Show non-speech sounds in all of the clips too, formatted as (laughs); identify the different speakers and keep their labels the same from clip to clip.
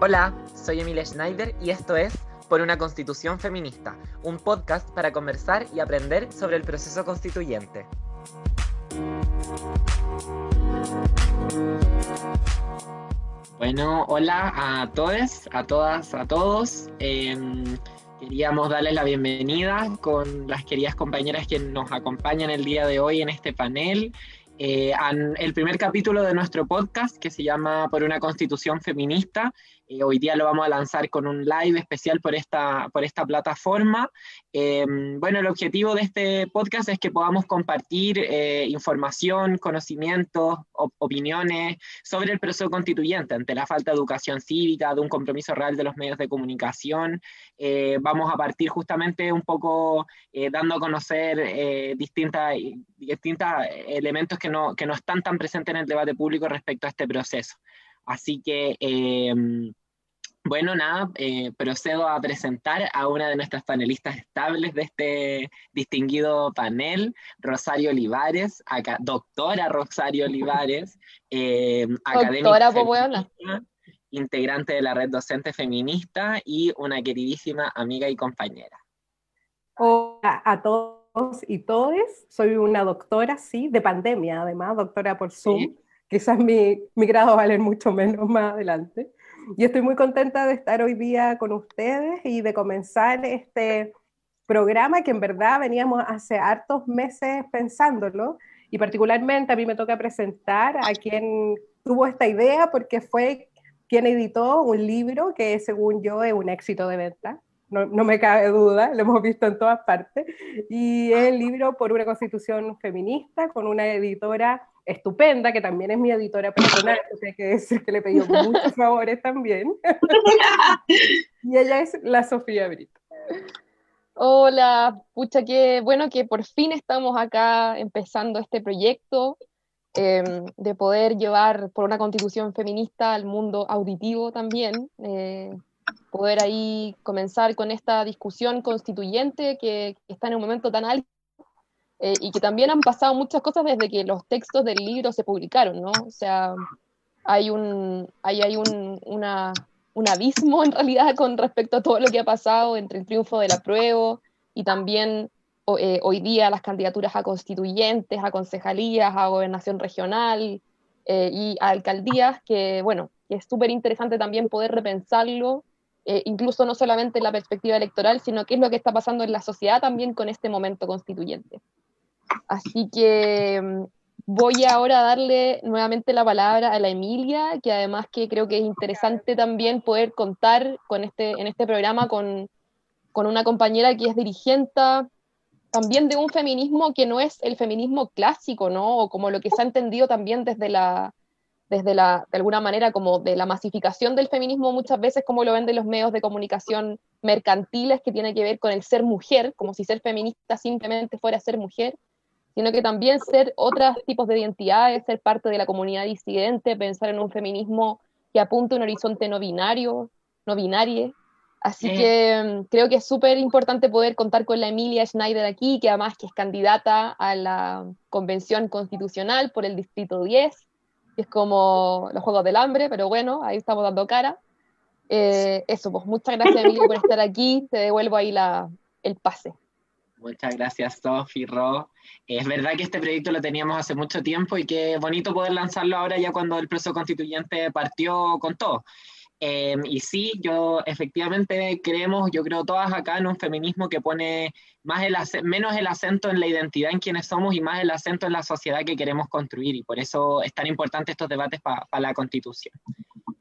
Speaker 1: Hola, soy Emilia Schneider y esto es Por una Constitución Feminista, un podcast para conversar y aprender sobre el proceso constituyente. Bueno, hola a todos, a todas, a todos. Em, queríamos darles la bienvenida con las queridas compañeras que nos acompañan el día de hoy en este panel. Eh, el primer capítulo de nuestro podcast que se llama Por una Constitución Feminista eh, hoy día lo vamos a lanzar con un live especial por esta, por esta plataforma. Eh, bueno, el objetivo de este podcast es que podamos compartir eh, información, conocimientos, opiniones sobre el proceso constituyente ante la falta de educación cívica, de un compromiso real de los medios de comunicación. vamos a partir justamente un poco dando a conocer distintos elementos que no, que no están tan presentes en el debate público respecto a este proceso. Así que bueno, nada, eh, procedo a presentar a una de nuestras panelistas estables de este distinguido panel, Rosario Olivares, acá, doctora Rosario Olivares, (laughs)
Speaker 2: eh, doctora,
Speaker 1: integrante de la red docente feminista y una queridísima amiga y compañera.
Speaker 3: Hola a todos y todes, soy una doctora, sí, de pandemia además, doctora por Zoom. Quizás mi, mi grado va a valer mucho menos más adelante. Y estoy muy contenta de estar hoy día con ustedes y de comenzar este programa que en verdad veníamos hace hartos meses pensándolo y particularmente a mí me toca presentar a quien tuvo esta idea porque fue quien editó un libro que según yo es un éxito de venta. No, no, me cabe duda, lo hemos visto en todas partes, y es el libro por una constitución feminista con una editora estupenda, que también es mi editora personal, hay que decir que le pedí muchos favores también. (laughs) y ella es la Sofía Brito.
Speaker 2: Hola, pucha, qué bueno que por fin estamos acá empezando este proyecto em, de poder llevar por una constitución feminista al mundo auditivo también, eh, poder ahí comenzar con esta discusión constituyente que, que está en un momento tan alto eh, y que también han pasado muchas cosas desde que los textos del libro se publicaron, ¿no? O sea, hay un, hay, hay un, una, un abismo en realidad (laughs) con respecto a todo lo que ha pasado entre el triunfo del apruebo y también eh, hoy día las candidaturas a constituyentes, a concejalías, a gobernación regional eh, y a alcaldías, que bueno, que es súper interesante también poder repensarlo, incluso no solamente en la perspectiva electoral, sino qué es lo que está pasando en la sociedad también con este momento constituyente. Así que mm, voy ahora a darle nuevamente la palabra a la Emilia, que además que creo que es interesante también poder contar con este, en este programa con, con una compañera que es dirigente también de un feminismo que no es el feminismo clásico, ¿no? O como lo que se ha entendido también desde la, desde la, de alguna manera, como de la masificación del feminismo muchas veces, como lo ven de los medios de comunicación mercantiles, que tiene que ver con el ser mujer, como si ser feminista simplemente fuera ser mujer sino que también ser otros tipos de identidades, ser parte de la comunidad disidente, pensar en un feminismo que apunte a un horizonte no binario, no binario. Así que mm, creo que es súper importante poder contar con la Emilia Schneider aquí, que además que es candidata a la Convención Constitucional por el Distrito 10, que es como los Juegos del Hambre, pero bueno, ahí estamos dando cara. Eh, eso, pues muchas gracias Emilia por estar aquí, te devuelvo ahí la, el pase.
Speaker 1: Muchas gracias, Sofi, Ro. Es verdad que este proyecto lo teníamos hace mucho tiempo y qué bonito poder lanzarlo ahora ya cuando el proceso constituyente partió con todo. Em, y sí, yo efectivamente creemos, yo creo todas acá en un feminismo que pone más el menos el acento en la identidad en quienes somos y más el acento en la sociedad que queremos construir. Y por eso es tan importante estos debates para la constitución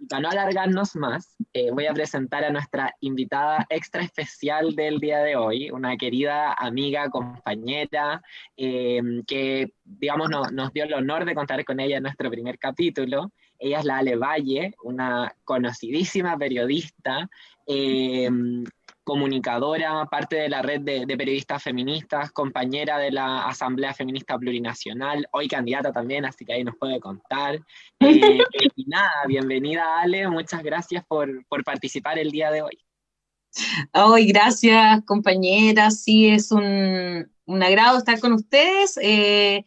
Speaker 1: para no alargarnos más, eh, voy a presentar a nuestra invitada extra especial del día de hoy, una querida amiga, compañera, eh, que, digamos, nos dio el honor de contar con ella en nuestro primer capítulo. Ella es la Ale Valle, una conocidísima periodista, eh, comunicadora, parte de la red de, periodistas feministas, compañera de la Asamblea Feminista Plurinacional, hoy candidata también, así que ahí nos puede contar. (laughs) Eh, y nada, bienvenida Ale, muchas gracias por, por participar el día de hoy.
Speaker 4: Hoy, gracias compañera, sí, es un, un agrado estar con ustedes. Eh,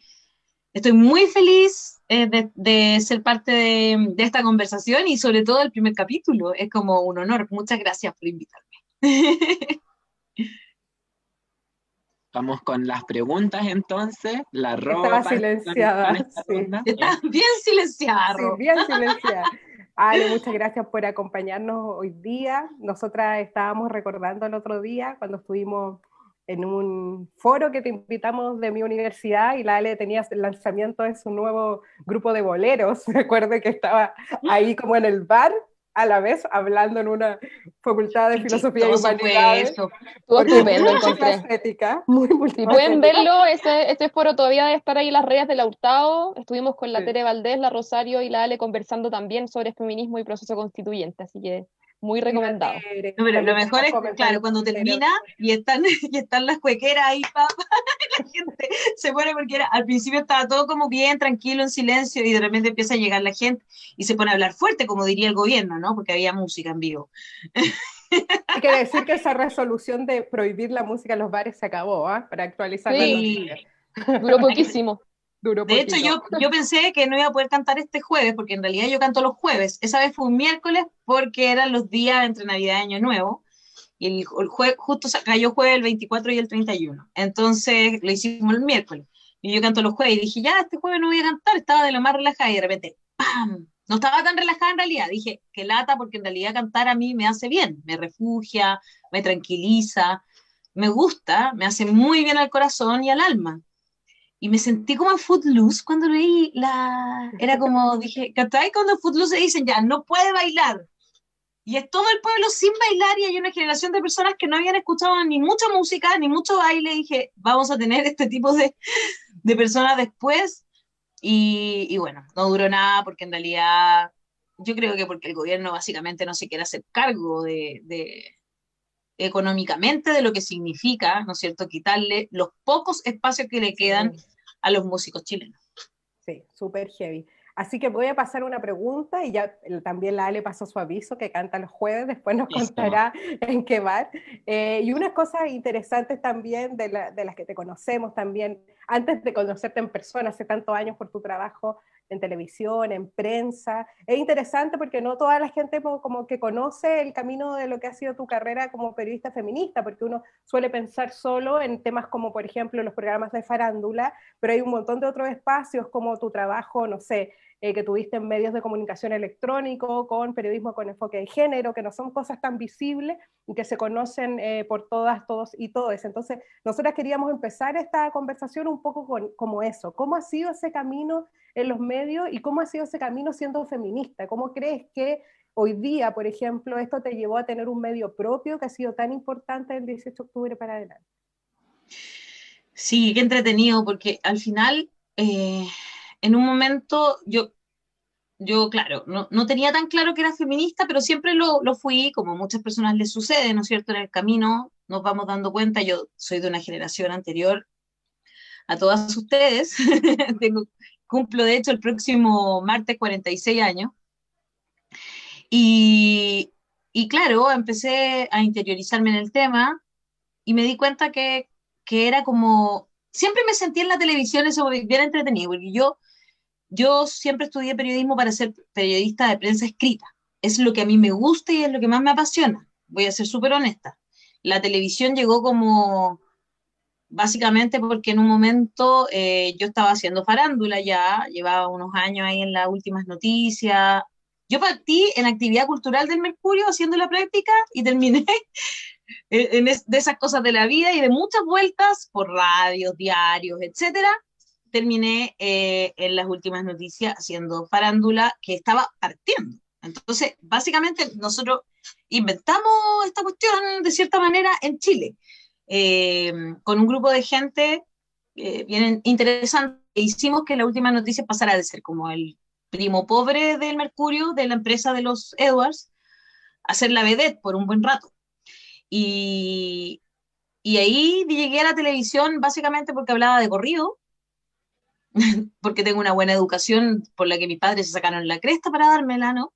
Speaker 4: estoy muy feliz eh, de, ser parte de, esta conversación y sobre todo el primer capítulo. Es como un honor. Muchas gracias por invitarme.
Speaker 1: Vamos con las preguntas entonces. La ropa.
Speaker 3: Estaba silenciada.
Speaker 4: Está bien silenciada.
Speaker 3: Sí, bien (laughs) silenciada. Ale, muchas gracias por acompañarnos hoy día. Nosotras estábamos recordando el otro día cuando estuvimos en un foro que te invitamos de mi universidad y la Ale tenía el lanzamiento de su nuevo grupo de boleros. (laughs) Recuerdo que estaba ahí como en el bar a la vez hablando en una facultad de filosofía y humanidades.
Speaker 2: Estuvo estupendo, Ética, muy, si pueden verlo, este, este foro todavía debe estar ahí en las redes del Hurtado. Estuvimos con la Tere Valdés, la Rosario y la Ale conversando también sobre feminismo y proceso constituyente, así que muy recomendado.
Speaker 4: pero lo mejor es, claro, cuando termina y están, (laughs) y están las cuequeras ahí, (laughs) la gente se pone porque era, al principio estaba todo como bien, tranquilo, en silencio, y de repente empieza a llegar la gente y se pone a hablar fuerte, como diría el gobierno, ¿no? Porque había música en vivo.
Speaker 3: Hay que decir que esa resolución de prohibir la música en los bares se acabó, ¿ah? Para actualizar
Speaker 2: sí. Duró poquísimo
Speaker 4: de hecho, yo, (laughs) yo pensé que no iba a poder cantar este jueves, porque en realidad yo canto los jueves. Esa vez fue un miércoles porque eran los días entre Navidad y Año Nuevo. Y el, el jueves, justo cayó jueves el 24 y el 31. Entonces lo hicimos el miércoles. Y yo canto los jueves y dije, ya, este jueves no voy a cantar. Estaba de lo más relajada y de repente, ¡pam! No estaba tan relajada en realidad. Dije, qué lata, porque en realidad cantar a mí me hace bien. Me refugia, me tranquiliza, me gusta, me hace muy bien al corazón y al alma y me sentí como en Footloose cuando leí la... Era como, (laughs) dije, ¿cachai? Cuando en Footloose se dicen, ya, no puede bailar. Y es todo el pueblo sin bailar y hay una generación de personas que no habían escuchado ni mucha música, ni mucho baile. Y dije, vamos a tener este tipo de, de personas después. Y, y, bueno, no duró nada porque en realidad yo creo que porque el gobierno básicamente no se quiere hacer cargo de, de económicamente de lo que significa, ¿no es cierto?, quitarle los pocos espacios que le quedan a los músicos chilenos.
Speaker 3: Sí, súper heavy. Así que voy a pasar una pregunta y ya también la Ale pasó su aviso que canta los jueves, después nos contará en qué bar. Eh, y unas cosas interesantes también de, de, las que te conocemos también, antes de conocerte en persona, hace tantos años por tu trabajo en televisión, en prensa. Es interesante porque no toda la gente como que conoce el camino de lo que ha sido tu carrera como periodista feminista, porque uno suele pensar solo en temas como, por ejemplo, los programas de farándula, pero hay un montón de otros espacios como tu trabajo, no sé, eh, que tuviste en medios de comunicación electrónico, con periodismo con enfoque de género, que no son cosas tan visibles y que se conocen eh, por todas, todos y todas. Entonces, nosotras queríamos empezar esta conversación un poco con, como eso. ¿Cómo ha sido ese camino en los medios y cómo ha sido ese camino siendo feminista? ¿Cómo crees que hoy día, por ejemplo, esto te llevó a tener un medio propio que ha sido tan importante el 18 de octubre para adelante?
Speaker 4: Sí, qué entretenido, porque al final... Eh, en un momento yo, yo claro, no, no, tenía tan claro que era feminista, pero siempre lo, lo fui, como muchas personas les sucede, ¿no es cierto? En el camino nos vamos dando cuenta, yo soy de una generación anterior a todas ustedes, (laughs) Tengo, cumplo de hecho el próximo martes 46 años, y, y claro, empecé a interiorizarme en el tema y me di cuenta que, que era como, siempre me sentí en la televisión eso bien entretenido, porque yo yo siempre estudié periodismo para ser periodista de prensa escrita. Es lo que a mí me gusta y es lo que más me apasiona. Voy a ser súper honesta. La televisión llegó como básicamente porque en un momento eh, yo estaba haciendo farándula ya, llevaba unos años ahí en las últimas noticias. Yo partí en actividad cultural del Mercurio haciendo la práctica y terminé (laughs) en, de esas cosas de la vida y de muchas vueltas por radios, diarios, etcétera, terminé eh, en las últimas noticias haciendo farándula que estaba partiendo. Entonces, básicamente nosotros inventamos esta cuestión de cierta manera en Chile, eh, con un grupo de gente eh, bien interesante. Hicimos que la última noticia pasara de ser como el primo pobre del Mercurio, de la empresa de los Edwards, a ser la vedette por un buen rato. Y, y ahí llegué a la televisión básicamente porque hablaba de corrido (laughs) porque tengo una buena educación por la que mis padres se sacaron la cresta para dármela, ¿no?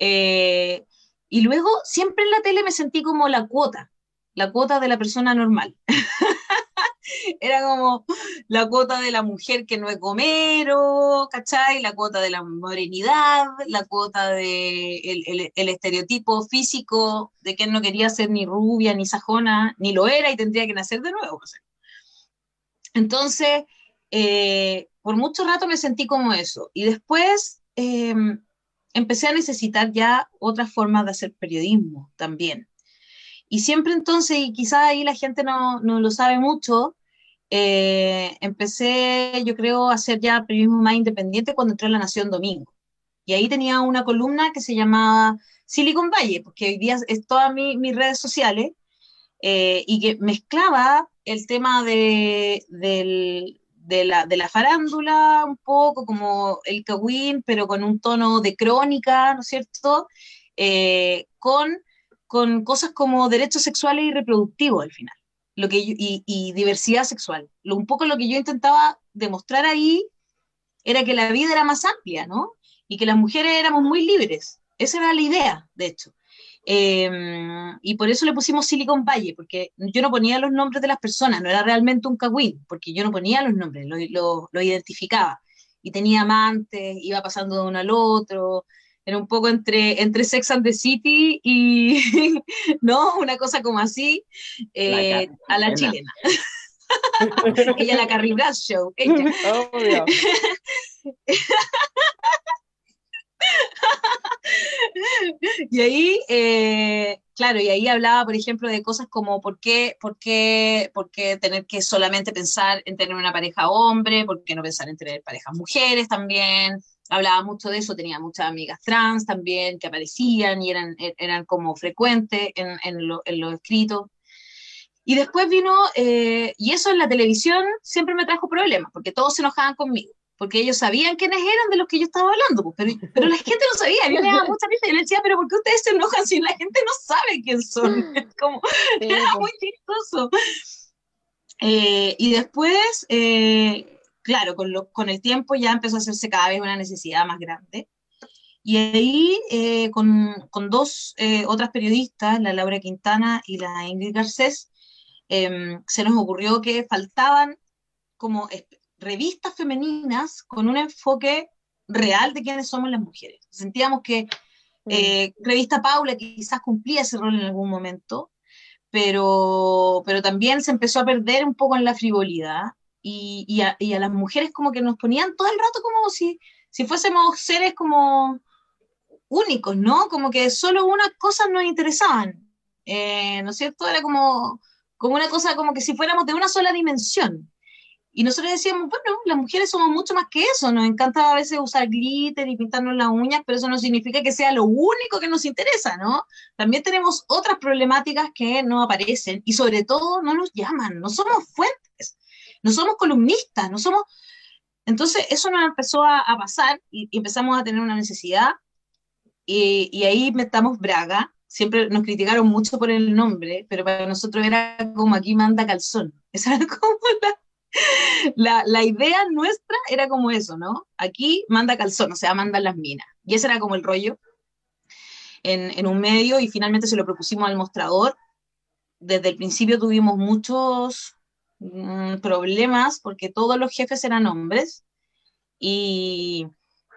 Speaker 4: Eh, y luego siempre en la tele me sentí como la cuota, la cuota de la persona normal. (laughs) era como la cuota de la mujer que no es gomero, ¿cachai? La cuota de la morenidad, la cuota de el, estereotipo físico de que no quería ser ni rubia, ni sajona, ni lo era y tendría que nacer de nuevo. Entonces, eh, por mucho rato me sentí como eso. Y después em, empecé a necesitar ya otras formas de hacer periodismo también. Y siempre entonces, y quizás ahí la gente no, no lo sabe mucho, eh, empecé, yo creo, a hacer ya periodismo más independiente cuando entré a La Nación Domingo. Y ahí tenía una columna que se llamaba Silicon Valley, porque hoy día es todas mis redes sociales, eh, y que mezclaba el tema de, del, de la, de la farándula, un poco como el Kawin, pero con un tono de crónica, ¿no es cierto? Eh, con, con cosas como derechos sexuales y reproductivos al final, lo que y, diversidad sexual. Lo, un poco lo que yo intentaba demostrar ahí era que la vida era más amplia, ¿no? Y que las mujeres éramos muy libres. Esa era la idea, de hecho. Em, y por eso le pusimos Silicon Valley, porque yo no ponía los nombres de las personas, no era realmente un cagüín, porque yo no ponía los nombres, lo, lo, identificaba. Y tenía amantes, iba pasando de uno al otro, era un poco entre, entre Sex and the City y, (laughs) ¿no? Una cosa como así, eh, a la chilena. (laughs) ella la Carrie Show. Ella. (laughs) (laughs) y ahí, eh, claro, y ahí hablaba, por ejemplo, de cosas como por qué, por qué, por qué tener que solamente pensar en tener una pareja hombre, por qué no pensar en tener parejas mujeres también. Hablaba mucho de eso, tenía muchas amigas trans también que aparecían y eran, eran como frecuentes en, en, lo, en los escritos. Y después vino, eh, y eso en la televisión siempre me trajo problemas, porque todos se enojaban conmigo porque ellos sabían quiénes eran de los que yo estaba hablando, pues, pero, pero la gente no sabía, mí (laughs) me daba mucha risa, y yo le decía, pero ¿por qué ustedes se enojan si la gente no sabe quién son? (laughs) Como, era pues. muy chistoso. Eh, y después, eh, claro, con, lo, con el tiempo ya empezó a hacerse cada vez una necesidad más grande. Y ahí, eh, con, con, dos otras periodistas, la Laura Quintana y la Ingrid Garcés, em, se nos ocurrió que faltaban como revistas femeninas con un enfoque real de quiénes somos las mujeres. Sentíamos que mm. eh, Revista Paula quizás cumplía ese rol en algún momento, pero, pero también se empezó a perder un poco en la frivolidad y, y, a, y, a, las mujeres como que nos ponían todo el rato como si, si fuésemos seres como únicos, ¿no? Como que solo unas cosas nos interesaban, eh, ¿no es cierto? Era como, como una cosa como que si fuéramos de una sola dimensión. Y nosotros decíamos, bueno, las mujeres somos mucho más que eso, nos encanta a veces usar glitter y pintarnos las uñas, pero eso no significa que sea lo único que nos interesa, ¿no? También tenemos otras problemáticas que no aparecen y sobre todo no nos llaman, no somos fuentes, no somos columnistas, no somos... Entonces eso nos empezó a, pasar y, empezamos a tener una necesidad y, y ahí metamos Braga, siempre nos criticaron mucho por el nombre, pero para nosotros era como aquí manda calzón, (laughs) esa era como la la, la, idea nuestra era como eso, ¿no? Aquí manda calzón, o sea, mandan las minas. Y ese era como el rollo en, en un medio y finalmente se lo propusimos al mostrador. Desde el principio tuvimos muchos mm, problemas porque todos los jefes eran hombres y,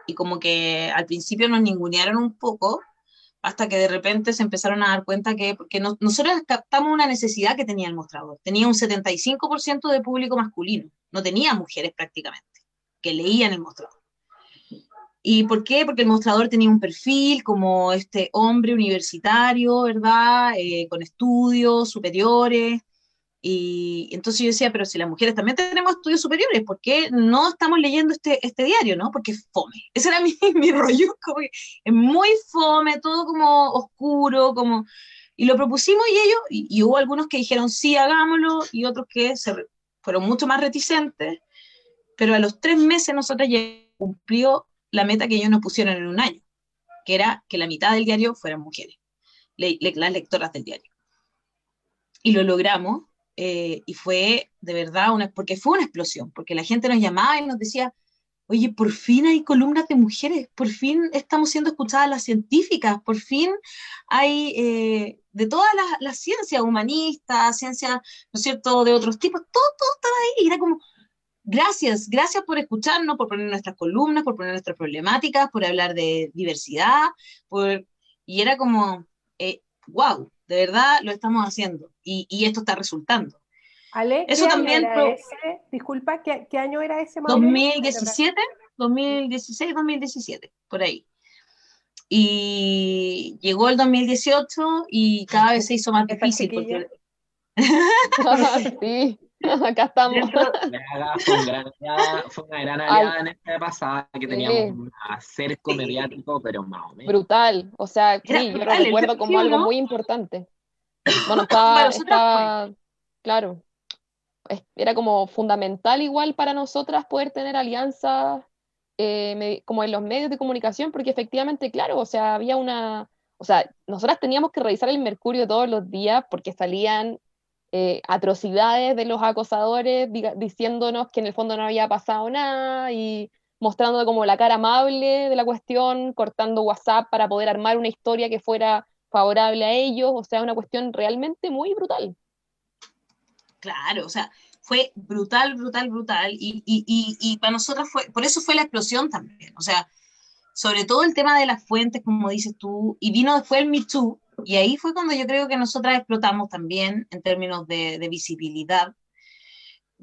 Speaker 4: y como que al principio nos ningunearon un poco hasta que de repente se empezaron a dar cuenta que, porque nosotros captamos una necesidad que tenía el mostrador. Tenía un 75% de público masculino, no tenía mujeres prácticamente, que leían el mostrador. ¿Y por qué? Porque el mostrador tenía un perfil como este hombre universitario, ¿verdad? Eh, con estudios superiores, y entonces yo decía, pero si las mujeres también tenemos estudios superiores, ¿por qué no estamos leyendo este, este diario, no? Porque es fome. (laughs) Ese era mi, (laughs) mi rollo, como que es muy fome, todo como oscuro, como... Y lo propusimos y ellos, y, hubo algunos que dijeron, sí, hagámoslo, y otros que se, fueron mucho más reticentes, pero a los tres meses nosotros ya cumplió la meta que ellos nos pusieron en un año, que era que la mitad del diario fueran mujeres, las lectoras del diario. Y lo logramos, eh, y fue de verdad una, porque fue una explosión, porque la gente nos llamaba y nos decía, oye, por fin hay columnas de mujeres, por fin estamos siendo escuchadas las científicas, por fin hay eh, de todas las, ciencias humanistas, ciencias, ¿no es cierto?, de otros tipos, todo, todo estaba ahí, era como, gracias, gracias por escucharnos, por poner nuestras columnas, por poner nuestras problemáticas, por hablar de diversidad, por... y era como, wow, eh, de verdad lo estamos haciendo, y, y esto está resultando.
Speaker 3: Ale, Eso también. ese? Disculpa, ¿qué, año era ese?
Speaker 4: 2017, 2016, 2017, por ahí. Y llegó el 2018 y cada vez se hizo más (laughs) difícil. Porque... (laughs) (laughs)
Speaker 2: sí, (laughs) acá estamos.
Speaker 1: fue, una gran aliada en esta pasada que teníamos un acerco mediático, pero más o menos.
Speaker 2: Brutal, o sea, sí, yo lo recuerdo como algo muy importante. (coughs) Bueno, está, claro, era como fundamental igual para nosotras poder tener alianzas eh, como en los medios de comunicación, porque efectivamente, claro, o sea, había una, o sea, nosotras teníamos que revisar el Mercurio todos los días porque salían eh, atrocidades de los acosadores diciéndonos que en el fondo no había pasado nada y mostrando como la cara amable de la cuestión, cortando WhatsApp para poder armar una historia que fuera favorable a ellos, o sea, una cuestión realmente muy brutal.
Speaker 4: Claro, o sea, fue brutal, brutal, brutal. Y, y, y, y, para nosotras fue, por eso fue la explosión también. O sea, sobre todo el tema de las fuentes, como dices tú, y vino después el Me Too, y ahí fue cuando yo creo que nosotras explotamos también en términos de, de visibilidad.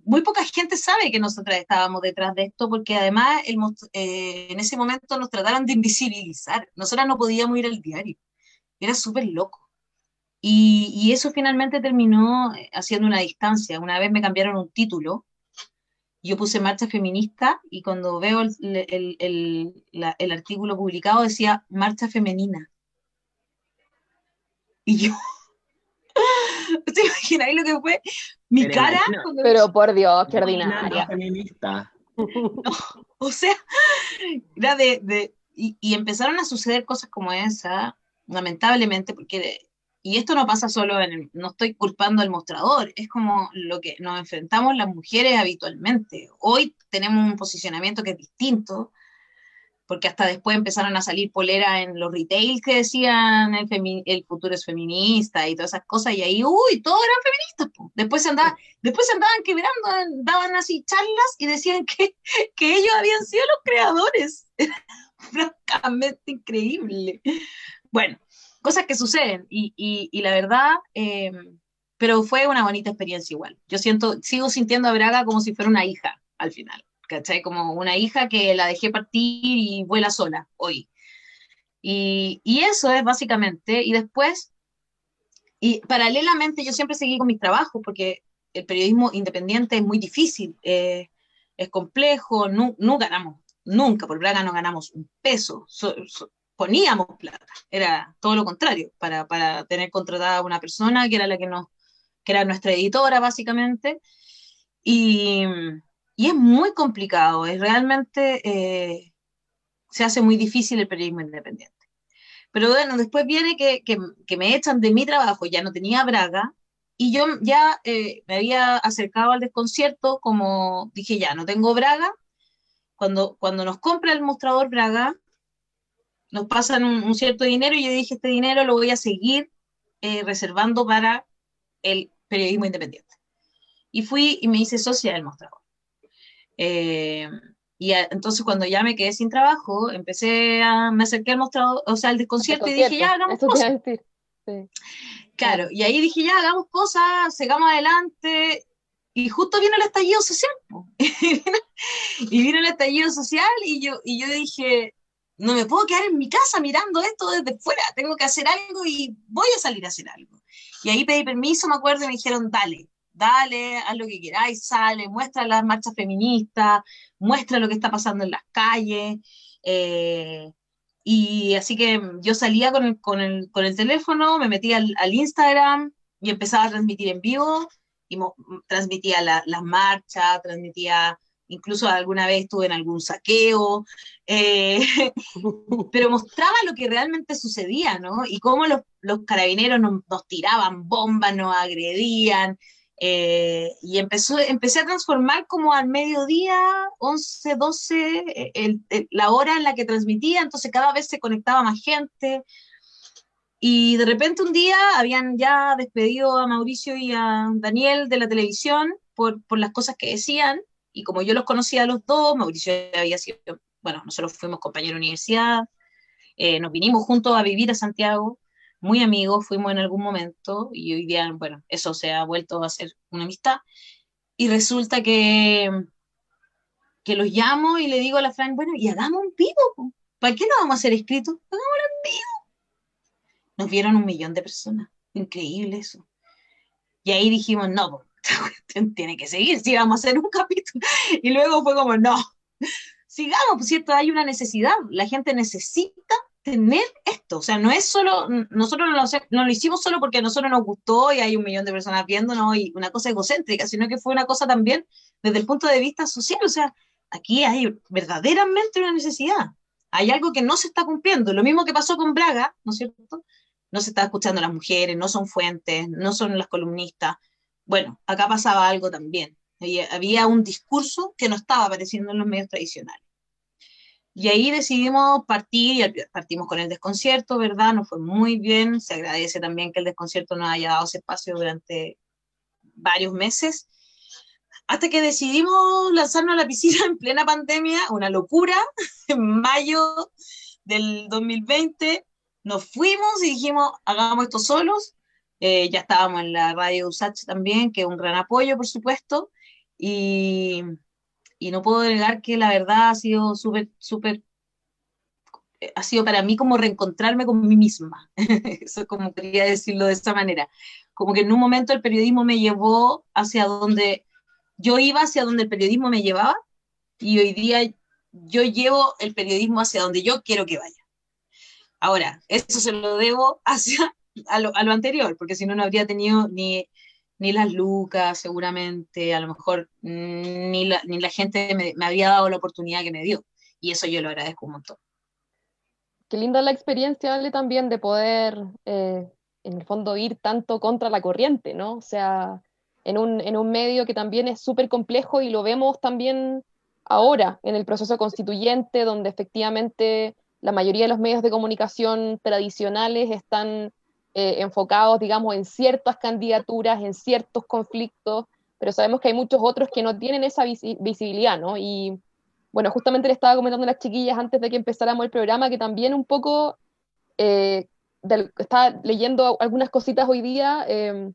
Speaker 4: Muy poca gente sabe que nosotras estábamos detrás de esto, porque además el, eh, en ese momento nos trataron de invisibilizar. Nosotras no podíamos ir al diario. Era súper loco. Y, eso finalmente terminó eh, haciendo una distancia. Una vez me cambiaron un título, yo puse marcha feminista y cuando veo el, el, artículo publicado decía marcha femenina. (laughs) Y yo, ¿te imagináis lo que fue? Mi cara.
Speaker 2: Pero por Dios, qué ordinaria.
Speaker 1: Feminista. (laughs)
Speaker 4: o sea, era de. de y, y, empezaron a suceder cosas como esa, lamentablemente, porque y esto no pasa solo en, no estoy culpando al mostrador, es como lo que nos enfrentamos las mujeres habitualmente. Hoy tenemos un posicionamiento que es distinto, porque hasta después empezaron a salir poleras en los retail que decían el, el, futuro es feminista y todas esas cosas, y ahí, uy, todos eran feministas. Después, se andaban, después se andaban quebrando, daban así charlas y decían (laughs) que, que ellos habían sido los creadores. (laughs) francamente increíble. Bueno, cosas que suceden y, y, la verdad, eh, pero fue una bonita experiencia igual. Yo siento, sigo sintiendo a Braga como si fuera una hija al final, ¿cachai? Como una hija que la dejé partir y vuela sola hoy. Y, y eso es básicamente, y después, y paralelamente yo siempre seguí con mis trabajos porque el periodismo independiente es muy difícil, eh, es complejo, no, no, ganamos, nunca por Braga no ganamos un peso poníamos plata, era todo lo contrario, para, para tener contratada a una persona que era la que nos, que era nuestra editora básicamente, y, y es muy complicado, es realmente, eh, se hace muy difícil el periodismo independiente. Pero bueno, después viene que, que, me echan de mi trabajo, ya no tenía Braga, y yo ya eh, me había acercado al desconcierto, como dije, ya no tengo Braga, cuando, cuando nos compra el mostrador Braga, nos pasan un, cierto dinero y yo dije, este dinero lo voy a seguir eh, reservando para el periodismo independiente. Y fui y me hice socia del mostrador. Eh, y entonces cuando ya me quedé sin trabajo, empecé a, me acerqué al mostrador, o sea, al desconcierto y dije, ya hagamos cosas. Claro, y ahí dije, ya hagamos cosas, sigamos adelante. Y justo vino el estallido social. (laughs) y vino el estallido social y yo, y yo dije, no me puedo quedar en mi casa mirando esto desde fuera, tengo que hacer algo y voy a salir a hacer algo. Y ahí pedí permiso, me acuerdo, y me dijeron, dale, dale, haz lo que queráis, sale, muestra las marchas feministas, muestra lo que está pasando en las calles. Eh, y así que yo salía con el, con el, con el teléfono, me metía al, Instagram y empezaba a transmitir en vivo, y transmitía las marchas, transmitía incluso alguna vez estuve en algún saqueo, eh, (laughs) pero mostraba lo que realmente sucedía, ¿no? Y cómo los, carabineros nos, tiraban bombas, nos agredían, Eh, y empezó, empecé a transformar como al mediodía, 11, 12, la hora en la que transmitía, entonces cada vez se conectaba más gente. Y de repente un día habían ya despedido a Mauricio y a Daniel de la televisión por, por las cosas que decían, y como yo los conocía a los dos, Mauricio había sido, bueno, nosotros fuimos compañeros de universidad, eh, nos vinimos juntos a vivir a Santiago, muy amigos, fuimos en algún momento y hoy día, bueno, eso se ha vuelto a ser una amistad. Y resulta que, que los llamo y le digo a la Fran, bueno, y hagamos un vivo, ¿para qué no vamos a hacer escrito? Hagámoslo en vivo. Nos vieron un millón de personas, increíble eso. Y ahí dijimos, no, (laughs) tiene que seguir, si vamos a hacer un (laughs) capítulo. Y luego fue como, no, (laughs) sigamos, por cierto, hay una necesidad, la gente necesita tener esto. O sea, no es solo, nosotros no lo, hicimos solo porque a nosotros nos gustó y hay un millón de personas viéndonos y una cosa egocéntrica, sino que fue una cosa también desde el punto de vista social. O sea, aquí hay verdaderamente una necesidad. Hay algo que no se está cumpliendo. Lo mismo que pasó con Braga, ¿no es cierto? No se está escuchando las mujeres, no son fuentes, no son las columnistas. Bueno, acá pasaba algo también. Había un discurso que no estaba apareciendo en los medios tradicionales. Y ahí decidimos partir y partimos con el desconcierto, ¿verdad? Nos fue muy bien. Se agradece también que el desconcierto nos haya dado ese espacio durante varios meses. Hasta que decidimos lanzarnos a la piscina en plena pandemia, una locura, (laughs) en mayo del 2020. Nos fuimos y dijimos, hagamos esto solos. Eh, ya estábamos en la radio USACH también, que es un gran apoyo, por supuesto. Y, y no puedo negar que la verdad ha sido súper, súper, eh, ha sido para mí como reencontrarme con mí misma. (laughs) Eso como quería decirlo de esta manera. Como que en un momento el periodismo me llevó hacia donde yo iba, hacia donde el periodismo me llevaba, y hoy día yo llevo el periodismo hacia donde yo quiero que vaya. Ahora, eso se lo debo (laughs) hacia a lo, a lo anterior, porque si no, no habría tenido ni ni las lucas, seguramente, a lo mejor mm, ni la, ni la gente me, había dado la oportunidad que me dio. Y eso yo lo agradezco un montón.
Speaker 2: Qué linda la experiencia, Ale, también de poder, eh, en el fondo, ir tanto contra la corriente, ¿no? O sea, en un, en un medio que también es súper complejo y lo vemos también ahora en el proceso constituyente, donde efectivamente la mayoría de los medios de comunicación tradicionales están eh, enfocados, digamos, en ciertas candidaturas, en ciertos conflictos, pero sabemos que hay muchos otros que no tienen esa visibilidad, ¿no? Y bueno, justamente le estaba comentando a las chiquillas antes de que empezáramos el programa que también un poco eh, estaba leyendo algunas cositas hoy día. Em,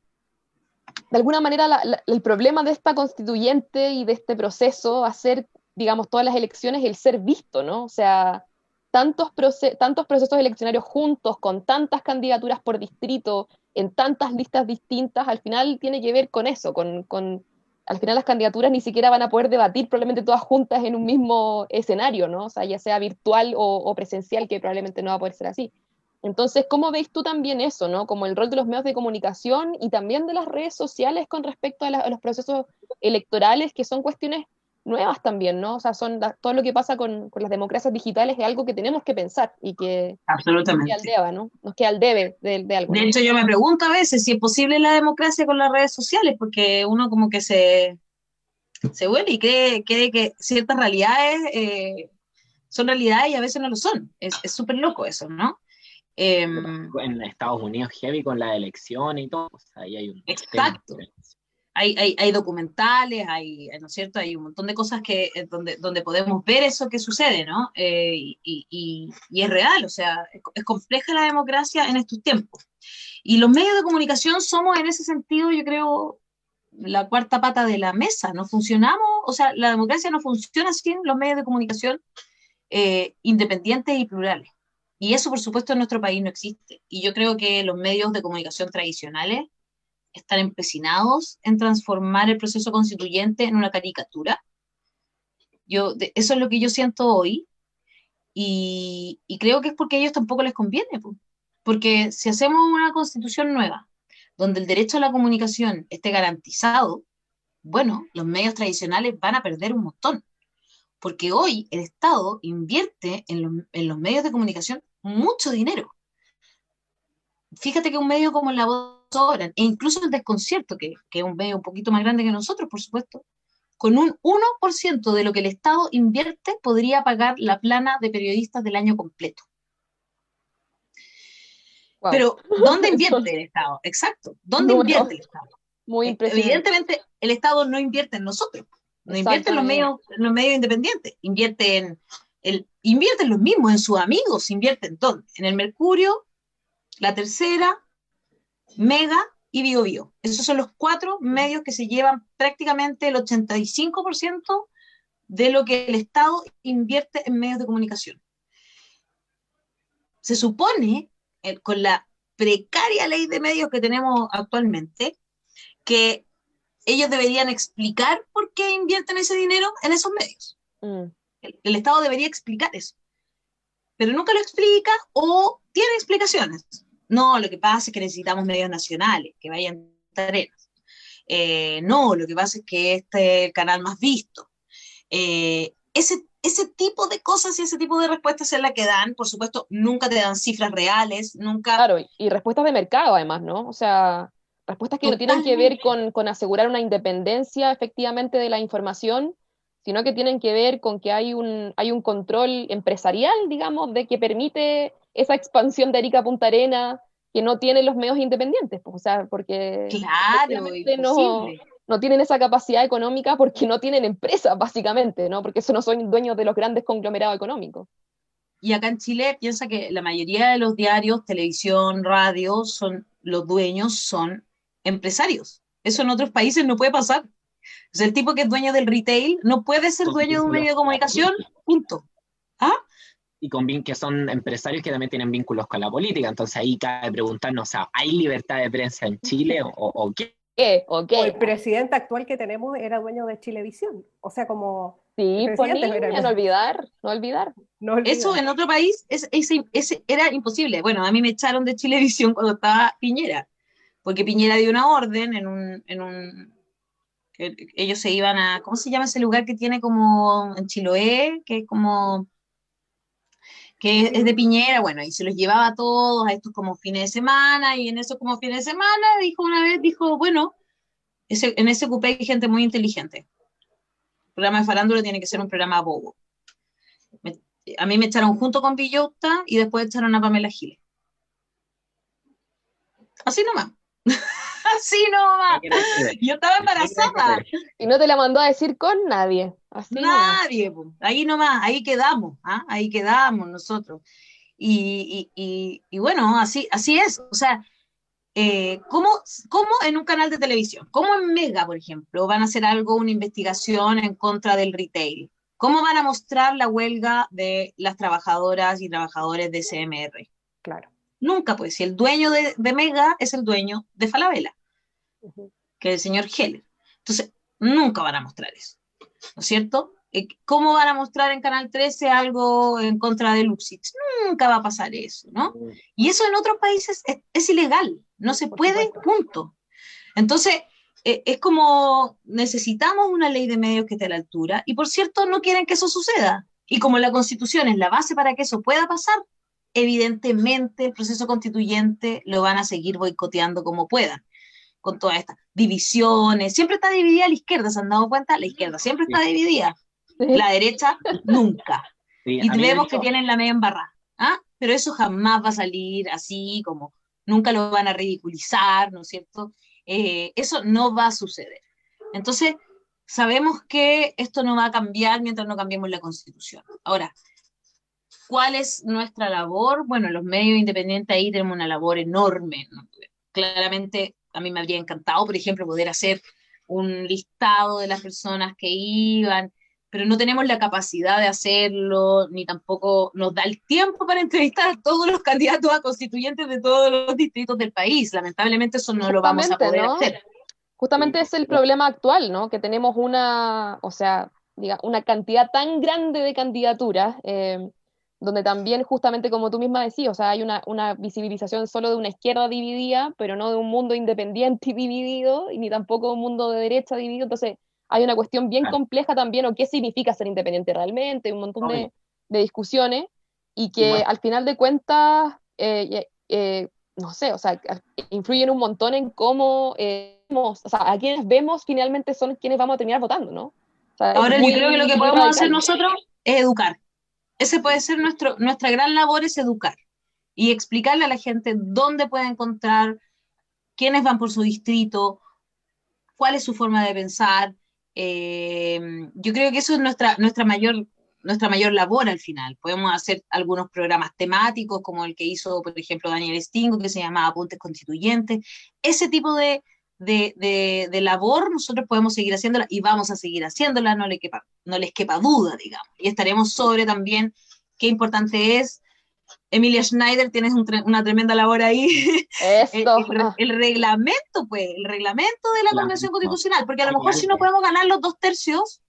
Speaker 2: de alguna manera, el problema de esta constituyente y de este proceso va a ser, digamos, todas las elecciones, el ser visto, ¿no? O sea, tantos, tantos procesos eleccionarios juntos, con tantas candidaturas por distrito, en tantas listas distintas, al final tiene que ver con eso, con, con, al final las candidaturas ni siquiera van a poder debatir probablemente todas juntas en un mismo escenario, ¿no? O sea, ya sea virtual o, o presencial, que probablemente no va a poder ser así. Entonces, ¿cómo veis tú también eso, ¿no? Como el rol de los medios de comunicación y también de las redes sociales con respecto a, la, a los procesos electorales, que son cuestiones nuevas también, ¿no? O sea, son todo lo que pasa con, con, las democracias digitales es algo que tenemos que pensar y que
Speaker 4: Absolutamente.
Speaker 2: Nos, queda al debe, ¿no? nos queda al debe de, de algo.
Speaker 4: De hecho, yo me pregunto a veces si es posible la democracia con las redes sociales, porque uno como que se, se vuelve y cree, cree que ciertas realidades eh, son realidades y a veces no lo son. Es súper loco eso, ¿no?
Speaker 1: Eh, en Estados Unidos, heavy con la elección y todo, o sea, ahí hay un...
Speaker 4: Exacto hay, hay, hay, documentales, hay, ¿no es cierto? Hay un montón de cosas que, eh, donde, donde podemos ver eso que sucede, ¿no? Eh, y, y, y, es real, o sea, es compleja la democracia en estos tiempos. Y los medios de comunicación somos en ese sentido, yo creo, la cuarta pata de la mesa. No funcionamos, o sea, la democracia no funciona sin los medios de comunicación eh, independientes y plurales. Y eso, por supuesto, en nuestro país no existe. Y yo creo que los medios de comunicación tradicionales están empecinados en transformar el proceso constituyente en una caricatura. Yo, de, eso es lo que yo siento hoy y, creo que es porque a ellos tampoco les conviene, porque si hacemos una constitución nueva, donde el derecho a la comunicación esté garantizado, bueno, los medios tradicionales van a perder un montón, porque hoy el Estado invierte en, en los medios de comunicación mucho dinero. Fíjate que un medio como La Voz sobran. E incluso el desconcierto, que, que es un medio un poquito más grande que nosotros, por supuesto, con un 1% de lo que el Estado invierte podría pagar la plana de periodistas del año completo. Pero, ¿dónde (laughs) invierte el Estado? Exacto, ¿dónde invierte el Estado?
Speaker 2: Muy
Speaker 4: Eh,
Speaker 2: impresionante.
Speaker 4: Evidentemente, el Estado no invierte en nosotros, no invierte en los medios, en los medios independientes, invierte en, el, invierte en los mismos, en sus amigos, invierte en dónde? En el Mercurio, la tercera, Mega y Bio Bio. Esos son los cuatro medios que se llevan prácticamente el 85% de lo que el Estado invierte en medios de comunicación. Se supone, eh, con la precaria ley de medios que tenemos actualmente, que ellos deberían explicar por qué invierten ese dinero en esos medios.
Speaker 2: Mm.
Speaker 4: El, el Estado debería explicar eso. Pero nunca lo explica o tiene explicaciones. No, lo que pasa es que necesitamos medios nacionales, que vayan tareas. Eh, no, lo que pasa es que este es el canal más visto. Eh, ese, ese tipo de cosas y ese tipo de respuestas es la que dan. Por supuesto, nunca te dan cifras reales, nunca...
Speaker 2: Claro, y- y respuestas de mercado además, ¿no? O sea, respuestas que no tienen que ver con, con asegurar una independencia efectivamente de la información, sino que tienen que ver con que hay un, hay un control empresarial, digamos, de que permite esa expansión de Arica a Punta Arena que no tienen los medios independientes, pues, o sea, porque
Speaker 4: Claro,
Speaker 2: no, no tienen esa capacidad económica porque no tienen empresas, básicamente, ¿no? Porque eso no son dueños de los grandes conglomerados económicos.
Speaker 4: Y acá en Chile piensa que la mayoría de los diarios, televisión, radio, son los dueños son empresarios. Eso en otros países no puede pasar. O sea, el tipo que es dueño del retail no puede ser dueño de un medio de comunicación, punto. ¿Ah?
Speaker 1: Y con que son empresarios que también tienen vínculos con la política. Entonces ahí cabe preguntarnos, o sea, ¿hay libertad de prensa en Chile o, o qué?
Speaker 2: ¿Qué? ¿O qué?
Speaker 3: O el presidente actual que tenemos era dueño de Chilevisión. O sea, como
Speaker 2: Sí, pues
Speaker 3: presidente era-
Speaker 2: no olvidar, no olvidar.
Speaker 3: no olvida.
Speaker 4: Eso en otro país es, es- es- era imposible. Bueno, a mí me echaron de Chilevisión cuando estaba Piñera, porque Piñera dio una orden en un... En un que ellos se iban a... ¿Cómo se llama ese lugar que tiene como en Chiloé? Que es como... que es de Piñera, bueno, y se los llevaba a todos a estos como fines de semana, y en esos como fines de semana, dijo una vez, dijo, bueno, ese, en ese cupé hay gente muy inteligente. El programa de farándula tiene que ser un programa bobo. Me- a mí me echaron junto con Villota y después echaron a Pamela Giles. Así nomás. (laughs) (laughs) Así nomás. Yo estaba embarazada.
Speaker 2: Y no te la mandó a decir con nadie. Así nomás.
Speaker 4: Nadie, po. ahí nomás, ahí quedamos, ¿ah? ahí quedamos nosotros. Y, y- y- y bueno, así, así es. O sea, eh, ¿cómo, cómo en un canal de televisión, cómo en Mega, por ejemplo, van a hacer algo, una investigación en contra del retail? ¿Cómo van a mostrar la huelga de las trabajadoras y trabajadores de CMR?
Speaker 3: Claro.
Speaker 4: Nunca, pues, si el dueño de, de Mega es el dueño de Falabella, Que es el señor Heller. Entonces, nunca van a mostrar eso, ¿no es cierto? Eh, ¿Cómo van a mostrar en Canal 13 algo en contra de Luxich? Nunca va a pasar eso, ¿no? Y eso en otros países es, es ilegal, no se
Speaker 2: Por
Speaker 4: puede,
Speaker 2: supuesto.
Speaker 4: punto. Entonces, eh, es como necesitamos una ley de medios que esté a la altura, y por cierto, no quieren que eso suceda. Y como la constitución es la base para que eso pueda pasar, evidentemente el proceso constituyente lo van a seguir boicoteando como puedan, con todas estas divisiones. Siempre está dividida la izquierda, ¿se han dado cuenta? La izquierda siempre está dividida, la derecha nunca
Speaker 1: Sí,
Speaker 4: y vemos que tienen la media embarrada. ¿ah? Pero eso jamás va a salir así, como nunca lo van a ridiculizar, ¿no es cierto? Eh, eso no va a suceder. Entonces, sabemos que esto no va a cambiar mientras no cambiemos la constitución. Ahora, ¿cuál es nuestra labor? Bueno, los medios independientes ahí tenemos una labor enorme. ¿no? Claramente, a mí me habría encantado, por ejemplo, poder hacer un listado de las personas que iban, pero no tenemos la capacidad de hacerlo, ni tampoco nos da el tiempo para entrevistar a todos los candidatos a constituyentes de todos los distritos del país. Lamentablemente eso no lo vamos a poder
Speaker 2: ¿no?
Speaker 4: hacer.
Speaker 2: Justamente es el problema actual, ¿no? Que tenemos una, o sea, diga, una cantidad tan grande de candidaturas, eh, donde también, justamente como tú misma decías, o sea, hay una, una visibilización solo de una izquierda dividida, pero no de un mundo independiente y dividido, y ni tampoco un mundo de derecha dividido. Entonces, hay una cuestión bien compleja también, o qué significa ser independiente realmente, un montón de, de discusiones, y que al final de cuentas, eh, eh, no sé, o sea, influyen un montón en cómo, eh, o sea, a quienes vemos finalmente son quienes vamos a terminar votando, ¿no?
Speaker 4: Ahora yo creo que lo que podemos hacer nosotros es educar. Ese puede ser nuestro, nuestra gran labor, es educar y explicarle a la gente dónde puede encontrar, quiénes van por su distrito, cuál es su forma de pensar. Eh, yo creo que eso es nuestra, nuestra mayor nuestra mayor labor al final. Podemos hacer algunos programas temáticos, como el que hizo, por ejemplo, Daniel Stingo, que se llamaba Apuntes Constituyentes. Ese tipo de, de, labor nosotros podemos seguir haciéndola y vamos a seguir haciéndola, no, le quepa, no les quepa duda, digamos. Y estaremos sobre también qué importante es. Emilia Schneider, tienes una tremenda labor ahí. (laughs)
Speaker 2: Esto.
Speaker 4: el, reglamento, pues, el reglamento de la Convención Constitucional, porque a lo mejor si no podemos ganar los dos tercios,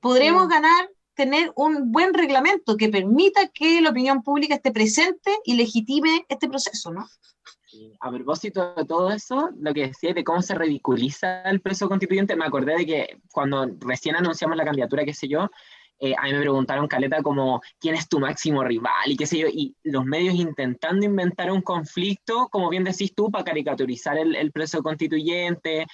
Speaker 4: podremos ganar tener un buen reglamento que permita que la opinión pública esté presente y legitime este proceso, ¿no?
Speaker 1: A propósito de todo eso, lo que decía de cómo se ridiculiza el proceso constituyente, me acordé de que cuando recién anunciamos la candidatura, qué sé yo, eh, a mí me preguntaron, Caleta, como, ¿quién es tu máximo rival? Y qué sé yo, y los medios intentando inventar un conflicto, como bien decís tú, para caricaturizar el, el proceso constituyente,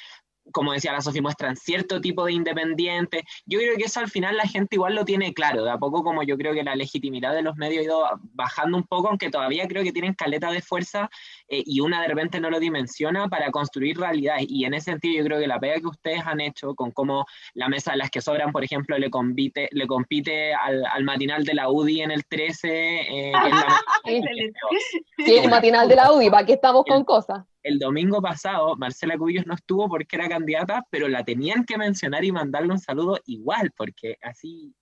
Speaker 1: como decía la Sofía, muestran cierto tipo de independiente. Yo creo que eso al final la gente igual lo tiene claro, de a poco como yo creo que la legitimidad de los medios ha ido bajando un poco, aunque todavía creo que tienen caleta de fuerza eh, y una de repente no lo dimensiona para construir realidades. Y en ese sentido yo creo que la pega que ustedes han hecho con cómo la mesa de las que sobran, por ejemplo, le compite, le compite al, matinal de la UDI en el 13. Eh, (laughs)
Speaker 2: sí, el matinal de la UDI, ¿para qué estamos con cosas?
Speaker 1: El domingo pasado Marcela Cubillos no estuvo porque era candidata, pero la tenían que mencionar y mandarle un saludo igual, porque así